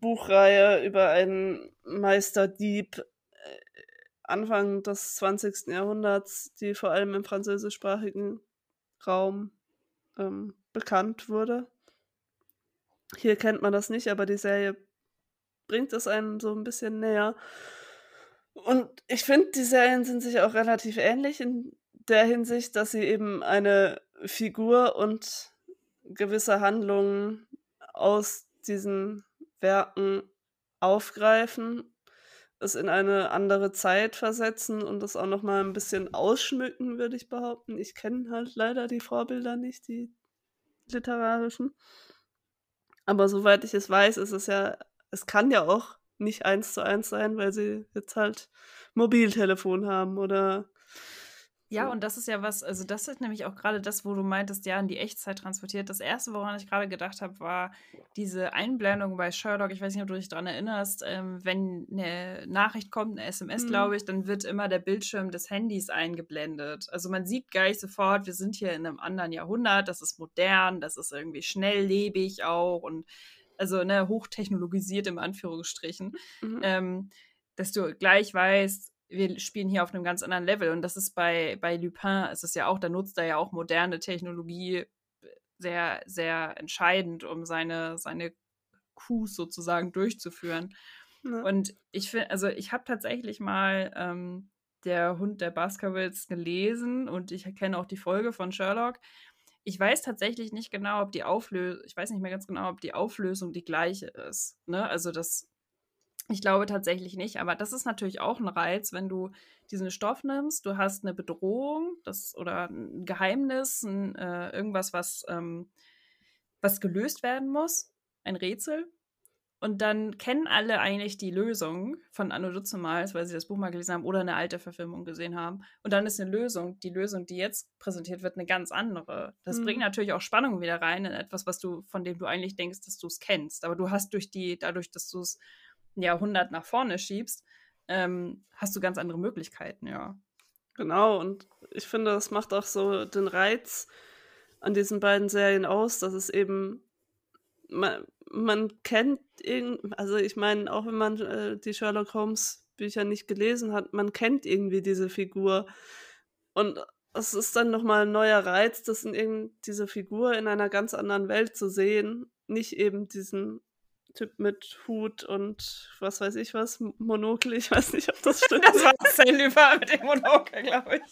Buchreihe über einen Meisterdieb äh, Anfang des 20. Jahrhunderts, die vor allem im französischsprachigen Raum ähm, bekannt wurde. Hier kennt man das nicht, aber die Serie bringt es einem so ein bisschen näher. Und ich finde, die Serien sind sich auch relativ ähnlich in der Hinsicht, dass sie eben eine Figur und gewisse Handlungen aus diesen Werken aufgreifen es in eine andere Zeit versetzen und das auch noch mal ein bisschen ausschmücken, würde ich behaupten. Ich kenne halt leider die Vorbilder nicht, die literarischen. Aber soweit ich es weiß, ist es ja, es kann ja auch nicht eins zu eins sein, weil sie jetzt halt Mobiltelefon haben oder ja, und das ist ja was, also das ist nämlich auch gerade das, wo du meintest, ja, in die Echtzeit transportiert. Das erste, woran ich gerade gedacht habe, war diese Einblendung bei Sherlock. Ich weiß nicht, ob du dich daran erinnerst, ähm, wenn eine Nachricht kommt, eine SMS, mhm. glaube ich, dann wird immer der Bildschirm des Handys eingeblendet. Also man sieht gleich sofort, wir sind hier in einem anderen Jahrhundert, das ist modern, das ist irgendwie schnelllebig auch und also ne, hochtechnologisiert im Anführungsstrichen. Mhm. Ähm, dass du gleich weißt, wir spielen hier auf einem ganz anderen Level. Und das ist bei, bei Lupin, ist es ja auch, da nutzt er ja auch moderne Technologie sehr, sehr entscheidend, um seine, seine Coups sozusagen durchzuführen. Ja. Und ich finde, also ich habe tatsächlich mal ähm, der Hund der Baskervilles gelesen und ich kenne auch die Folge von Sherlock. Ich weiß tatsächlich nicht genau, ob die Auflösung, ich weiß nicht mehr ganz genau, ob die Auflösung die gleiche ist. Ne? Also das Ich glaube tatsächlich nicht, aber das ist natürlich auch ein Reiz, wenn du diesen Stoff nimmst, du hast eine Bedrohung das, oder ein Geheimnis, ein, äh, irgendwas, was, ähm, was gelöst werden muss, ein Rätsel. Und dann kennen alle eigentlich die Lösung von Anno Dutzemals, weil sie das Buch mal gelesen haben oder eine alte Verfilmung gesehen haben. Und dann ist eine Lösung, die Lösung, die jetzt präsentiert wird, eine ganz andere. Das mhm. bringt natürlich auch Spannung wieder rein in etwas, was du, von dem du eigentlich denkst, dass du es kennst. Aber du hast durch die, dadurch, dass du es Jahrhundert nach vorne schiebst, ähm, hast du ganz andere Möglichkeiten, ja. Genau, und ich finde, das macht auch so den Reiz an diesen beiden Serien aus, dass es eben, man, man kennt, irgend, also ich meine, auch wenn man äh, die Sherlock Holmes Bücher nicht gelesen hat, man kennt irgendwie diese Figur. Und es ist dann nochmal ein neuer Reiz, das in diese Figur in einer ganz anderen Welt zu sehen. Nicht eben diesen Typ mit Hut und was weiß ich was, Monokel, ich weiß nicht, ob das (laughs) stimmt. das war Selüber mit dem Monokel, glaube ich.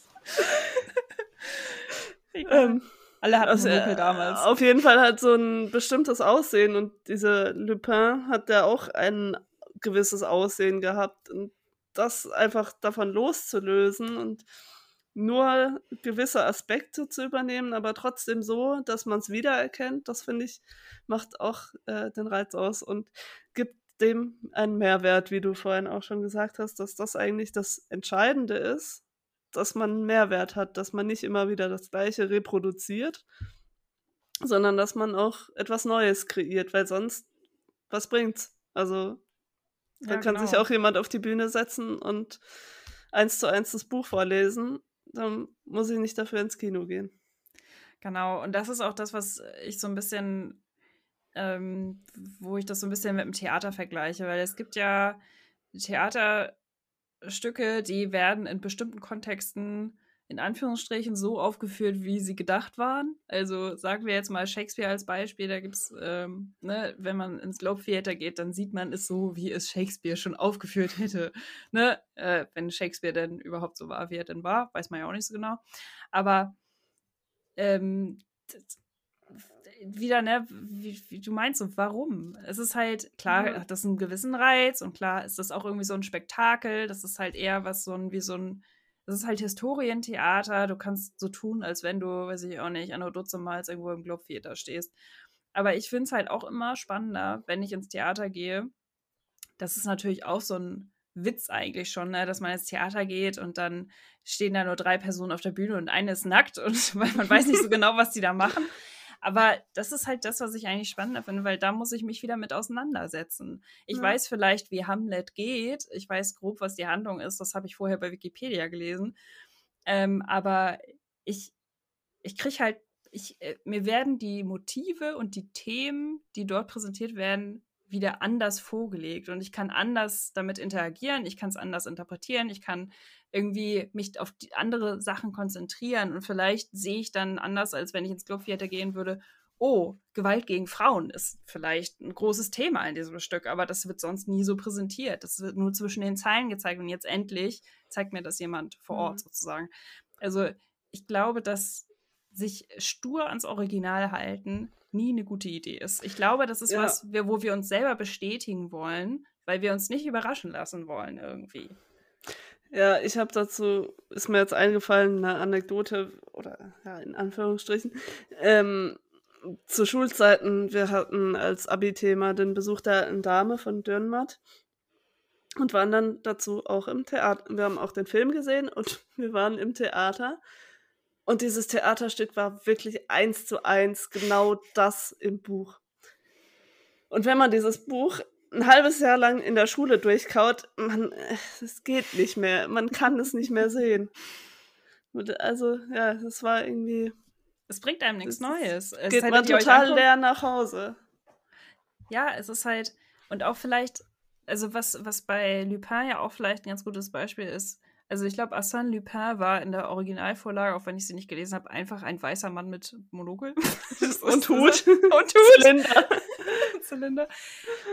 (laughs) ähm, Alle hatten also, Monokel damals. Auf jeden Fall hat so ein bestimmtes Aussehen und diese Lupin hat ja auch ein gewisses Aussehen gehabt und das einfach davon loszulösen und nur gewisse Aspekte zu übernehmen, aber trotzdem so, dass man es wiedererkennt, das finde ich, macht auch äh, den Reiz aus und gibt dem einen Mehrwert, wie du vorhin auch schon gesagt hast, dass das eigentlich das Entscheidende ist, dass man einen Mehrwert hat, dass man nicht immer wieder das Gleiche reproduziert, sondern dass man auch etwas Neues kreiert, weil sonst, was bringt's? Also, da ja, kann genau. sich auch jemand auf die Bühne setzen und eins zu eins das Buch vorlesen dann muss ich nicht dafür ins Kino gehen. Genau, und das ist auch das, was ich so ein bisschen, ähm, wo ich das so ein bisschen mit dem Theater vergleiche, weil es gibt ja Theaterstücke, die werden in bestimmten Kontexten in Anführungsstrichen so aufgeführt, wie sie gedacht waren. Also sagen wir jetzt mal Shakespeare als Beispiel, da gibt es, ähm, ne, wenn man ins Globe Theater geht, dann sieht man es so, wie es Shakespeare schon aufgeführt (laughs) hätte. Ne? Äh, wenn Shakespeare denn überhaupt so war, wie er denn war, weiß man ja auch nicht so genau. Aber ähm, wieder, ne, wie, wie, du meinst und warum? Es ist halt, klar, mhm. hat das einen gewissen Reiz und klar ist das auch irgendwie so ein Spektakel. Das ist halt eher was so ein, wie so ein es ist halt Historientheater. Du kannst so tun, als wenn du, weiß ich auch nicht, Anno Dutzendmals irgendwo im Globe Theater stehst. Aber ich finde es halt auch immer spannender, wenn ich ins Theater gehe. Das ist natürlich auch so ein Witz eigentlich schon, ne? dass man ins Theater geht und dann stehen da nur drei Personen auf der Bühne und eine ist nackt und (laughs) man weiß nicht so (laughs) genau, was die da machen. Aber das ist halt das, was ich eigentlich spannender finde, weil da muss ich mich wieder mit auseinandersetzen. Ich ja. weiß vielleicht, wie Hamlet geht. Ich weiß grob, was die Handlung ist. Das habe ich vorher bei Wikipedia gelesen. Ähm, aber ich, ich kriege halt, ich, äh, mir werden die Motive und die Themen, die dort präsentiert werden, wieder anders vorgelegt und ich kann anders damit interagieren, ich kann es anders interpretieren, ich kann irgendwie mich auf andere Sachen konzentrieren und vielleicht sehe ich dann anders, als wenn ich ins Globe Theater gehen würde. Oh, Gewalt gegen Frauen ist vielleicht ein großes Thema in diesem Stück, aber das wird sonst nie so präsentiert. Das wird nur zwischen den Zeilen gezeigt und jetzt endlich zeigt mir das jemand vor Ort mhm. sozusagen. Also ich glaube, dass sich stur ans Original halten nie eine gute Idee ist. Ich glaube, das ist ja. was, wo wir uns selber bestätigen wollen, weil wir uns nicht überraschen lassen wollen irgendwie. Ja, ich habe dazu, ist mir jetzt eingefallen, eine Anekdote, oder ja, in Anführungsstrichen. Ähm, zu Schulzeiten, wir hatten als Abi-Thema den Besuch der alten Dame von Dürrenmatt und waren dann dazu auch im Theater. Wir haben auch den Film gesehen und (laughs) wir waren im Theater. Und dieses Theaterstück war wirklich eins zu eins genau das im Buch. Und wenn man dieses Buch ein halbes Jahr lang in der Schule durchkaut, man, es geht nicht mehr. Man kann es nicht mehr sehen. Also, ja, es war irgendwie. Es bringt einem nichts Neues. Es geht man total leer nach Hause. Ja, es ist halt. Und auch vielleicht, also was, was bei Lupin ja auch vielleicht ein ganz gutes Beispiel ist, also ich glaube, Arsène Lupin war in der Originalvorlage, auch wenn ich sie nicht gelesen habe, einfach ein weißer Mann mit Monokel. (laughs) und Hut. (laughs) und Hut. Zylinder. (laughs) Zylinder.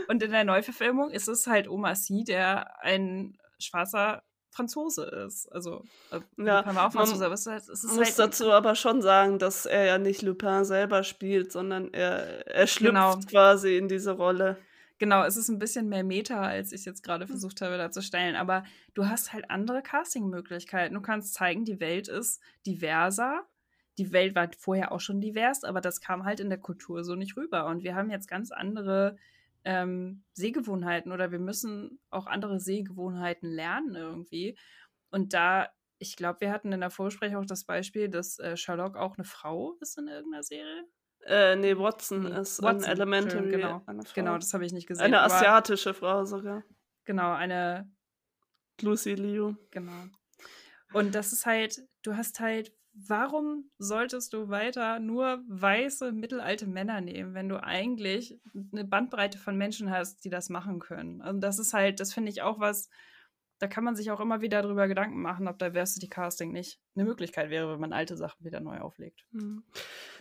Und in der Neuverfilmung ist es halt Oma Sy, der ein schwarzer Franzose ist. Also, äh, ja, Lupin war auch Franzose, aber es ist, es ist muss halt dazu aber schon sagen, dass er ja nicht Lupin selber spielt, sondern er, er schlüpft genau. quasi in diese Rolle. Genau, es ist ein bisschen mehr Meta, als ich jetzt gerade versucht habe darzustellen. Aber du hast halt andere Casting-Möglichkeiten. Du kannst zeigen, die Welt ist diverser. Die Welt war vorher auch schon divers, aber das kam halt in der Kultur so nicht rüber. Und wir haben jetzt ganz andere ähm, Sehgewohnheiten oder wir müssen auch andere Sehgewohnheiten lernen irgendwie. Und da, ich glaube, wir hatten in der Vorsprech auch das Beispiel, dass äh, Sherlock auch eine Frau ist in irgendeiner Serie. Äh, nee, Watson nee, ist Watson, ein Elementary. Genau, genau, das habe ich nicht gesehen. Eine asiatische Frau sogar. Genau, eine. Lucy Liu. Genau. Und das ist halt, du hast halt, warum solltest du weiter nur weiße, mittelalte Männer nehmen, wenn du eigentlich eine Bandbreite von Menschen hast, die das machen können? Und das ist halt, das finde ich auch was, da kann man sich auch immer wieder darüber Gedanken machen, ob Diversity Casting nicht eine Möglichkeit wäre, wenn man alte Sachen wieder neu auflegt. Mhm.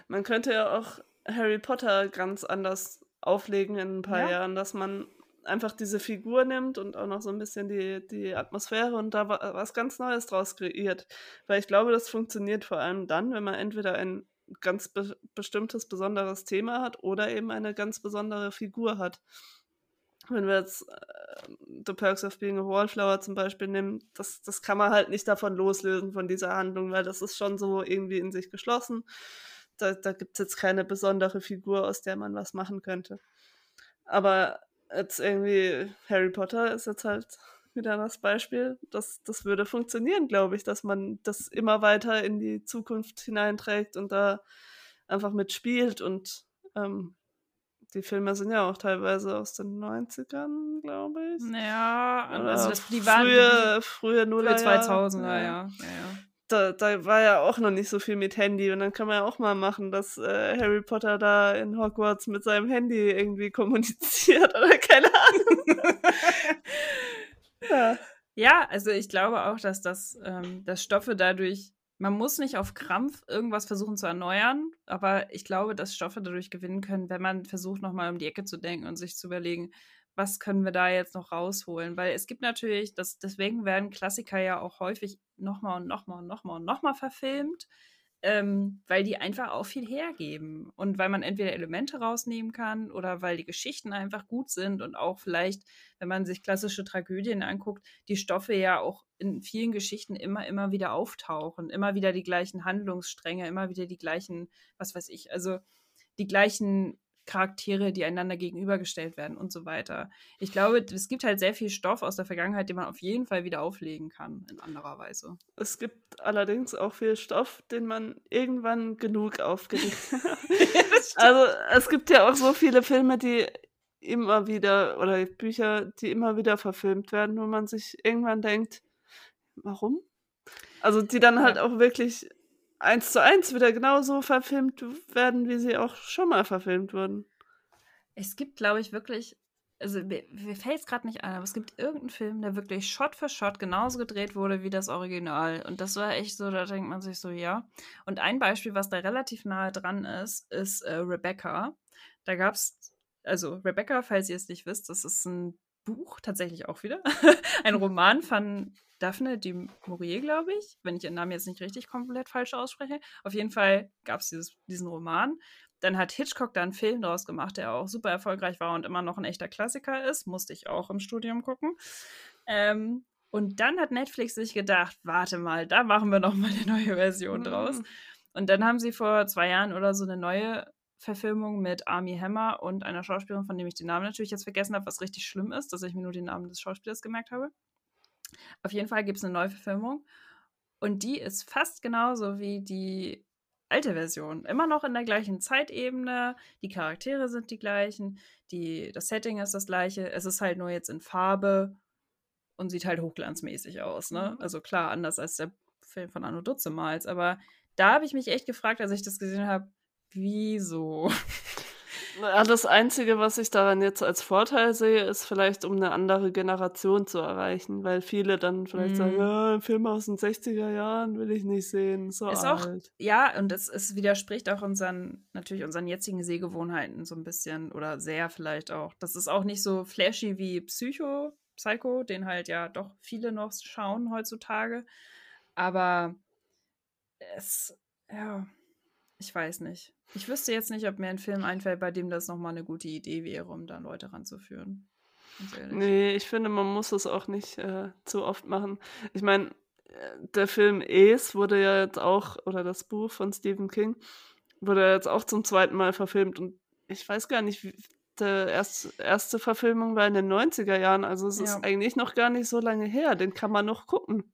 Man könnte ja auch Harry Potter ganz anders auflegen in ein paar ja. Jahren, dass man einfach diese Figur nimmt und auch noch so ein bisschen die, die Atmosphäre und da was ganz Neues draus kreiert. Weil ich glaube, das funktioniert vor allem dann, wenn man entweder ein ganz be bestimmtes, besonderes Thema hat oder eben eine ganz besondere Figur hat wenn wir jetzt äh, The Perks of Being a Wallflower zum Beispiel nehmen, das, das kann man halt nicht davon loslösen von dieser Handlung, weil das ist schon so irgendwie in sich geschlossen. Da, da gibt es jetzt keine besondere Figur, aus der man was machen könnte. Aber jetzt irgendwie Harry Potter ist jetzt halt wieder das Beispiel. Das, das würde funktionieren, glaube ich, dass man das immer weiter in die Zukunft hineinträgt und da einfach mitspielt und ähm, die Filme sind ja auch teilweise aus den 90ern, glaube ich. Ja, also das, die waren frühe, frühe Nuller. 2000er, ja. ja. ja, Da, da war ja auch noch nicht so viel mit Handy und dann kann man ja auch mal machen, dass äh, Harry Potter da in Hogwarts mit seinem Handy irgendwie kommuniziert (laughs) oder keine Ahnung. (laughs) ja. ja, also ich glaube auch, dass das, ähm, dass Stoffe dadurch man muss nicht auf Krampf irgendwas versuchen zu erneuern, aber ich glaube, dass Stoffe dadurch gewinnen können, wenn man versucht, nochmal um die Ecke zu denken und sich zu überlegen, was können wir da jetzt noch rausholen? Weil es gibt natürlich, das, deswegen werden Klassiker ja auch häufig nochmal und nochmal und nochmal und nochmal verfilmt ähm, weil die einfach auch viel hergeben und weil man entweder Elemente rausnehmen kann oder weil die Geschichten einfach gut sind und auch vielleicht, wenn man sich klassische Tragödien anguckt, die Stoffe ja auch in vielen Geschichten immer, immer wieder auftauchen, immer wieder die gleichen Handlungsstränge, immer wieder die gleichen, was weiß ich, also die gleichen Charaktere, die einander gegenübergestellt werden und so weiter. Ich glaube, es gibt halt sehr viel Stoff aus der Vergangenheit, den man auf jeden Fall wieder auflegen kann, in anderer Weise. Es gibt allerdings auch viel Stoff, den man irgendwann genug aufgelegt (laughs) hat. also es gibt ja auch so viele Filme, die immer wieder, oder Bücher, die immer wieder verfilmt werden, wo man sich irgendwann denkt, warum? Also die dann halt auch wirklich eins zu eins wieder genauso verfilmt werden, wie sie auch schon mal verfilmt wurden. Es gibt, glaube ich, wirklich, also mir, mir fällt es gerade nicht ein, aber es gibt irgendeinen Film, der wirklich Shot für Shot genauso gedreht wurde wie das Original. Und das war echt so, da denkt man sich so, ja. Und ein Beispiel, was da relativ nahe dran ist, ist äh, Rebecca. Da gab es, also Rebecca, falls ihr es nicht wisst, das ist ein Buch, tatsächlich auch wieder. (laughs) ein Roman von Daphne du Maurier, glaube ich, wenn ich ihren Namen jetzt nicht richtig komplett falsch ausspreche. Auf jeden Fall gab es diesen Roman. Dann hat Hitchcock da einen Film draus gemacht, der auch super erfolgreich war und immer noch ein echter Klassiker ist. Musste ich auch im Studium gucken. Ähm, und dann hat Netflix sich gedacht, warte mal, da machen wir noch mal eine neue Version draus. Mhm. Und dann haben sie vor zwei Jahren oder so eine neue Verfilmung mit Army Hammer und einer Schauspielerin, von dem ich den Namen natürlich jetzt vergessen habe, was richtig schlimm ist, dass ich mir nur den Namen des Schauspielers gemerkt habe. Auf jeden Fall gibt es eine Neuverfilmung und die ist fast genauso wie die alte Version. Immer noch in der gleichen Zeitebene, die Charaktere sind die gleichen, die, das Setting ist das gleiche, es ist halt nur jetzt in Farbe und sieht halt hochglanzmäßig aus. Ne? Mhm. Also klar, anders als der Film von Anno Dutzemals, aber da habe ich mich echt gefragt, als ich das gesehen habe, wieso? (laughs) Ja, das Einzige, was ich daran jetzt als Vorteil sehe, ist vielleicht, um eine andere Generation zu erreichen, weil viele dann vielleicht mm. sagen, mhm. ja, ein Film aus den 60er Jahren will ich nicht sehen, so ist alt. Auch, ja, und es, es widerspricht auch unseren, natürlich unseren jetzigen Sehgewohnheiten so ein bisschen oder sehr vielleicht auch. Das ist auch nicht so flashy wie Psycho, Psycho, den halt ja doch viele noch schauen heutzutage, aber es, ja, Ich weiß nicht. Ich wüsste jetzt nicht, ob mir ein Film einfällt, bei dem das nochmal eine gute Idee wäre, um da Leute ranzuführen. Nee, ich finde, man muss es auch nicht äh, zu oft machen. Ich meine, äh, der Film Es wurde ja jetzt auch, oder das Buch von Stephen King, wurde jetzt auch zum zweiten Mal verfilmt und ich weiß gar nicht, wie, der erste, erste Verfilmung war in den 90er Jahren, also es ja. ist eigentlich noch gar nicht so lange her, den kann man noch gucken.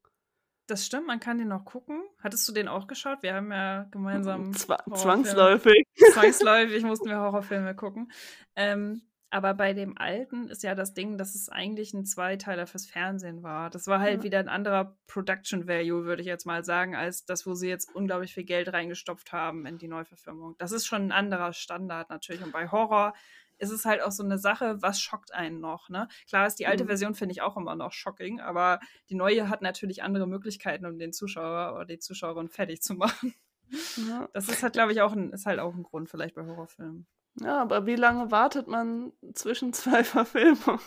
Das stimmt, man kann den noch gucken. Hattest du den auch geschaut? Wir haben ja gemeinsam. Zwa zwangsläufig. (laughs) Zwangsläufig mussten wir Horrorfilme gucken. Ähm, aber bei dem alten ist ja das Ding, dass es eigentlich ein Zweiteiler fürs Fernsehen war. Das war halt ja. wieder ein anderer Production Value, würde ich jetzt mal sagen, als das, wo sie jetzt unglaublich viel Geld reingestopft haben in die Neuverfilmung. Das ist schon ein anderer Standard natürlich. Und bei Horror ist es halt auch so eine Sache, was schockt einen noch, ne? Klar ist die alte mhm. Version, finde ich, auch immer noch shocking, aber die neue hat natürlich andere Möglichkeiten, um den Zuschauer oder die Zuschauerin fertig zu (laughs) machen. Ja. Das ist halt, glaube ich, auch ein, ist halt auch ein Grund vielleicht bei Horrorfilmen. Ja, aber wie lange wartet man zwischen (laughs) zwei Verfilmungen?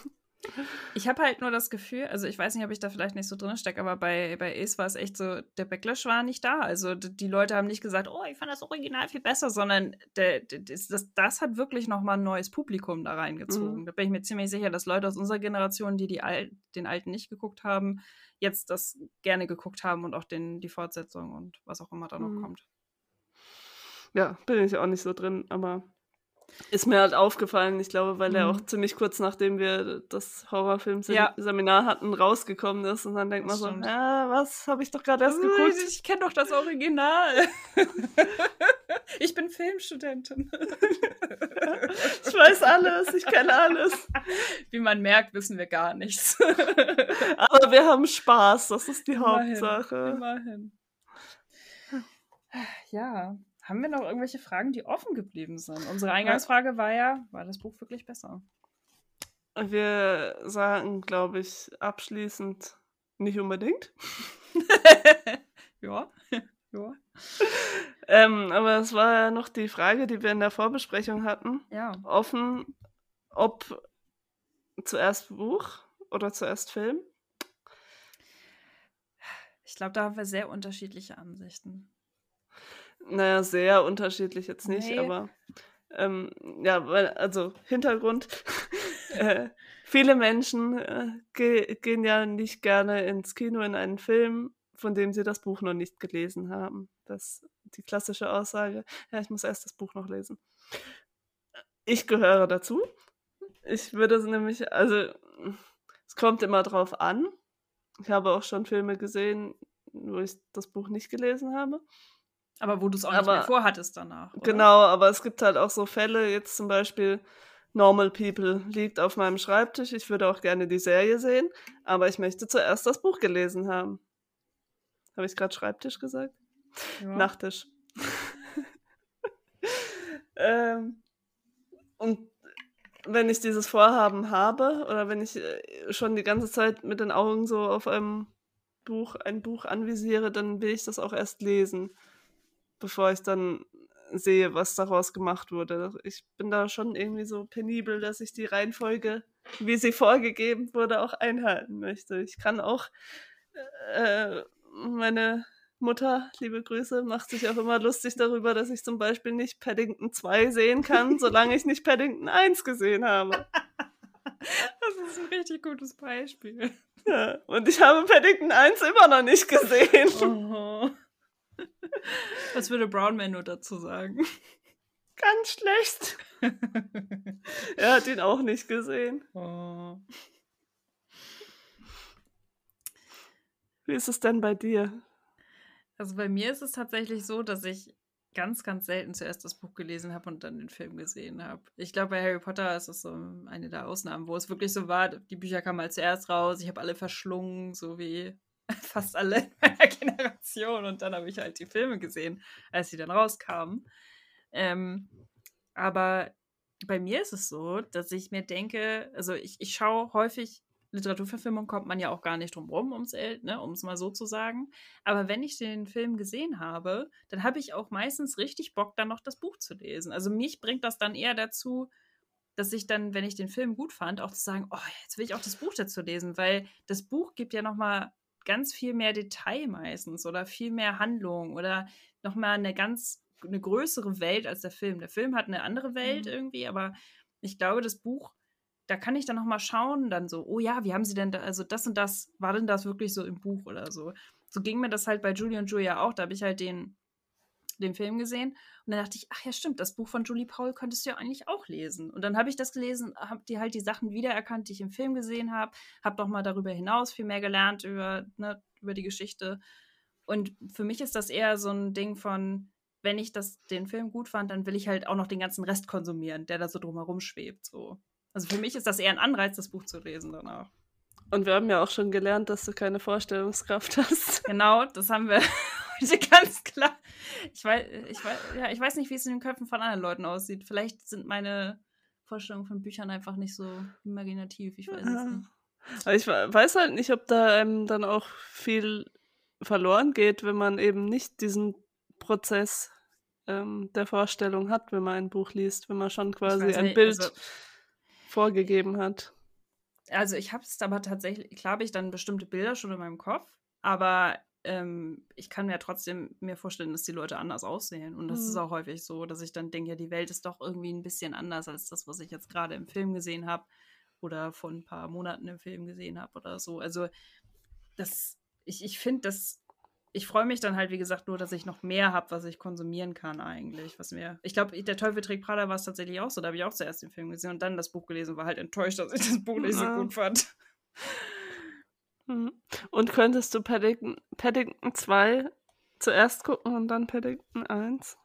Ich habe halt nur das Gefühl, also ich weiß nicht, ob ich da vielleicht nicht so drin stecke, aber bei, bei Ace war es echt so, der Backlash war nicht da. Also die Leute haben nicht gesagt, oh, ich fand das Original viel besser, sondern der, der, das, das hat wirklich nochmal ein neues Publikum da reingezogen. Mhm. Da bin ich mir ziemlich sicher, dass Leute aus unserer Generation, die, die Al den alten nicht geguckt haben, jetzt das gerne geguckt haben und auch den, die Fortsetzung und was auch immer da noch mhm. kommt. Ja, bin ich auch nicht so drin, aber ist mir halt aufgefallen, ich glaube, weil mhm. er auch ziemlich kurz nachdem wir das Horrorfilm-Seminar ja. hatten, rausgekommen ist. Und dann denkt man so, ah, was, habe ich doch gerade erst geguckt. Ich, ich kenne doch das Original. (laughs) ich bin Filmstudentin. (laughs) ich weiß alles, ich kenne alles. Wie man merkt, wissen wir gar nichts. (laughs) Aber wir haben Spaß, das ist die Immerhin, Hauptsache. Immerhin. Ja, haben wir noch irgendwelche Fragen, die offen geblieben sind? Unsere Eingangsfrage war ja, war das Buch wirklich besser? Wir sagen, glaube ich, abschließend nicht unbedingt. (laughs) ja, (laughs) ja. Ähm, aber es war ja noch die Frage, die wir in der Vorbesprechung hatten. Ja. Offen, ob zuerst Buch oder zuerst Film. Ich glaube, da haben wir sehr unterschiedliche Ansichten. Naja, sehr unterschiedlich jetzt nicht, nee. aber ähm, ja, weil, also Hintergrund. (laughs) äh, viele Menschen äh, ge gehen ja nicht gerne ins Kino in einen Film, von dem sie das Buch noch nicht gelesen haben. Das ist die klassische Aussage. Ja, ich muss erst das Buch noch lesen. Ich gehöre dazu. Ich würde nämlich, also es kommt immer drauf an. Ich habe auch schon Filme gesehen, wo ich das Buch nicht gelesen habe. Aber wo du es auch aber, nicht mehr vorhattest danach. Oder? Genau, aber es gibt halt auch so Fälle, jetzt zum Beispiel Normal People liegt auf meinem Schreibtisch. Ich würde auch gerne die Serie sehen, aber ich möchte zuerst das Buch gelesen haben. Habe ich gerade Schreibtisch gesagt? Ja. Nachttisch. (laughs) ähm, und wenn ich dieses Vorhaben habe oder wenn ich äh, schon die ganze Zeit mit den Augen so auf einem Buch, ein Buch anvisiere, dann will ich das auch erst lesen bevor ich dann sehe, was daraus gemacht wurde. Ich bin da schon irgendwie so penibel, dass ich die Reihenfolge, wie sie vorgegeben wurde, auch einhalten möchte. Ich kann auch äh, meine Mutter, liebe Grüße, macht sich auch immer lustig darüber, dass ich zum Beispiel nicht Paddington 2 sehen kann, (laughs) solange ich nicht Paddington 1 gesehen habe. Das ist ein richtig gutes Beispiel. Ja, und ich habe Paddington 1 immer noch nicht gesehen. Oh. Was würde Brownman nur dazu sagen? Ganz schlecht. (laughs) er hat ihn auch nicht gesehen. Oh. Wie ist es denn bei dir? Also bei mir ist es tatsächlich so, dass ich ganz, ganz selten zuerst das Buch gelesen habe und dann den Film gesehen habe. Ich glaube, bei Harry Potter ist es so eine der Ausnahmen, wo es wirklich so war, die Bücher kamen mal zuerst raus, ich habe alle verschlungen, so wie (laughs) fast alle in meiner Generation. Und dann habe ich halt die Filme gesehen, als sie dann rauskamen. Ähm, aber bei mir ist es so, dass ich mir denke, also ich, ich schaue häufig Literaturverfilmung kommt man ja auch gar nicht drum rum, um es ne, mal so zu sagen. Aber wenn ich den Film gesehen habe, dann habe ich auch meistens richtig Bock, dann noch das Buch zu lesen. Also mich bringt das dann eher dazu, dass ich dann, wenn ich den Film gut fand, auch zu sagen, oh, jetzt will ich auch das Buch dazu lesen, weil das Buch gibt ja noch mal ganz viel mehr Detail meistens oder viel mehr Handlung oder nochmal eine ganz eine größere Welt als der Film. Der Film hat eine andere Welt Mhm. irgendwie, aber ich glaube, das Buch, da kann ich dann noch mal schauen, dann so, oh ja, wie haben sie denn da, also das und das, war denn das wirklich so im Buch oder so? So ging mir das halt bei Julie und Julia auch. Da habe ich halt den, den Film gesehen und dann dachte ich, ach ja, stimmt, das Buch von Julie Paul könntest du ja eigentlich auch lesen. Und dann habe ich das gelesen, habe die halt die Sachen wiedererkannt, die ich im Film gesehen habe, habe mal darüber hinaus viel mehr gelernt über, ne, über die Geschichte. Und für mich ist das eher so ein Ding von, wenn ich das, den Film gut fand, dann will ich halt auch noch den ganzen Rest konsumieren, der da so drumherum schwebt. So. Also für mich ist das eher ein Anreiz, das Buch zu lesen danach. Und wir haben ja auch schon gelernt, dass du keine Vorstellungskraft (laughs) hast. Genau, das haben wir heute (laughs) ganz klar. Ich weiß, ich, weiß, ja, ich weiß nicht, wie es in den Köpfen von anderen Leuten aussieht. Vielleicht sind meine Vorstellungen von Büchern einfach nicht so imaginativ. Ich weiß es nicht. Aber ich we- weiß halt nicht, ob da einem dann auch viel verloren geht, wenn man eben nicht diesen Prozess ähm, der Vorstellung hat, wenn man ein Buch liest, wenn man schon quasi weiß ein nicht, Bild also- vorgegeben hat. Also ich habe es aber tatsächlich, klar habe ich dann bestimmte Bilder schon in meinem Kopf, aber ähm, ich kann mir trotzdem mir vorstellen, dass die Leute anders aussehen. Und das ist Mhm. auch häufig so, dass ich dann denke, ja, die Welt ist doch irgendwie ein bisschen anders als das, was ich jetzt gerade im Film gesehen habe oder vor ein paar Monaten im Film gesehen habe oder so. Also das, ich, ich finde das, ich freue mich dann halt, wie gesagt, nur, dass ich noch mehr habe, was ich konsumieren kann eigentlich. Was mir, ich glaube, der Teufel trägt Prada war es tatsächlich auch so. Da habe ich auch zuerst den Film gesehen und dann das Buch gelesen und war halt enttäuscht, dass ich das Buch nicht so Ja. gut fand. Mhm. Und könntest du Paddington, Paddington 2 zuerst gucken und dann Paddington 1?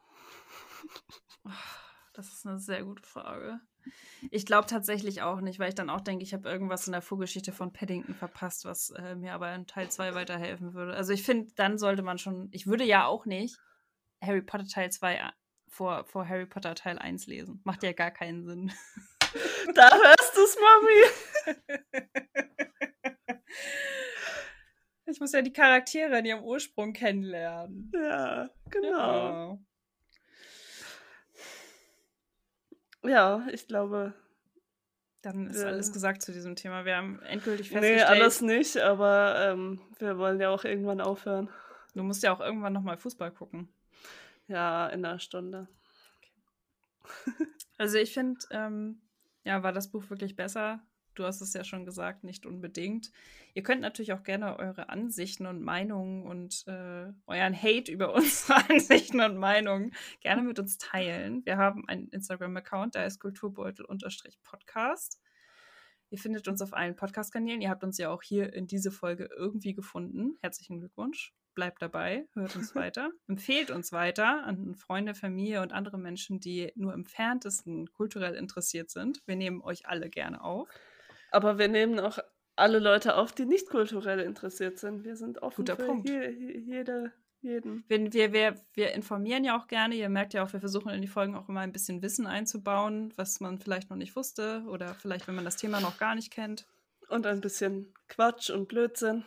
Das ist eine sehr gute Frage. Ich glaube tatsächlich auch nicht, weil ich dann auch denke, ich habe irgendwas in der Vorgeschichte von Paddington verpasst, was äh, mir aber in Teil 2 weiterhelfen würde. Also ich finde, dann sollte man schon, ich würde ja auch nicht Harry Potter Teil 2 a- vor, vor Harry Potter Teil 1 lesen. Macht ja gar keinen Sinn. Da hörst du's, Mami! (laughs) Ich muss ja die Charaktere in ihrem Ursprung kennenlernen. Ja, genau. Ja. Ja, ich glaube, Dann ist Ja. alles gesagt zu diesem Thema. Wir haben endgültig nee, festgestellt, alles nicht, aber ähm, wir wollen ja auch irgendwann aufhören. du musst ja auch irgendwann nochmal Fußball gucken. Ja, in einer Stunde. Also ich finde, ähm, ja, war das Buch wirklich besser? Du hast es ja schon gesagt, nicht unbedingt. Ihr könnt natürlich auch gerne eure Ansichten und Meinungen und äh, euren Hate über (laughs) unsere Ansichten und Meinungen gerne mit uns teilen. Wir haben einen Instagram-Account, der ist Kulturbeutel-Podcast. Ihr findet uns auf allen Podcast-Kanälen. Ihr habt uns ja auch hier in diese Folge irgendwie gefunden. Herzlichen Glückwunsch. Bleibt dabei, hört uns (laughs) weiter, empfehlt uns weiter an Freunde, Familie und andere Menschen, die nur im Ferntesten kulturell interessiert sind. Wir nehmen euch alle gerne auf. Aber wir nehmen auch alle Leute auf, die nicht kulturell interessiert sind. Wir sind offen Guter für Punkt. Je, je- jede, jeden. Wir, wir, wir, wir informieren ja auch gerne. Ihr merkt ja auch, wir versuchen in die Folgen auch immer ein bisschen Wissen einzubauen, was man vielleicht noch nicht wusste oder vielleicht, wenn man das Thema noch gar nicht kennt. Und ein bisschen Quatsch und Blödsinn.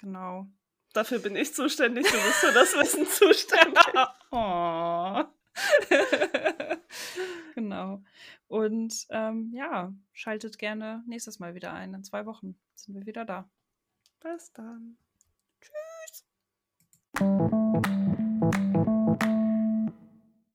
Genau. Dafür bin ich zuständig, du bist für das Wissen zuständig. (laughs) oh. Genau. Und ähm, ja, schaltet gerne nächstes Mal wieder ein. In zwei Wochen sind wir wieder da. Bis dann. Tschüss.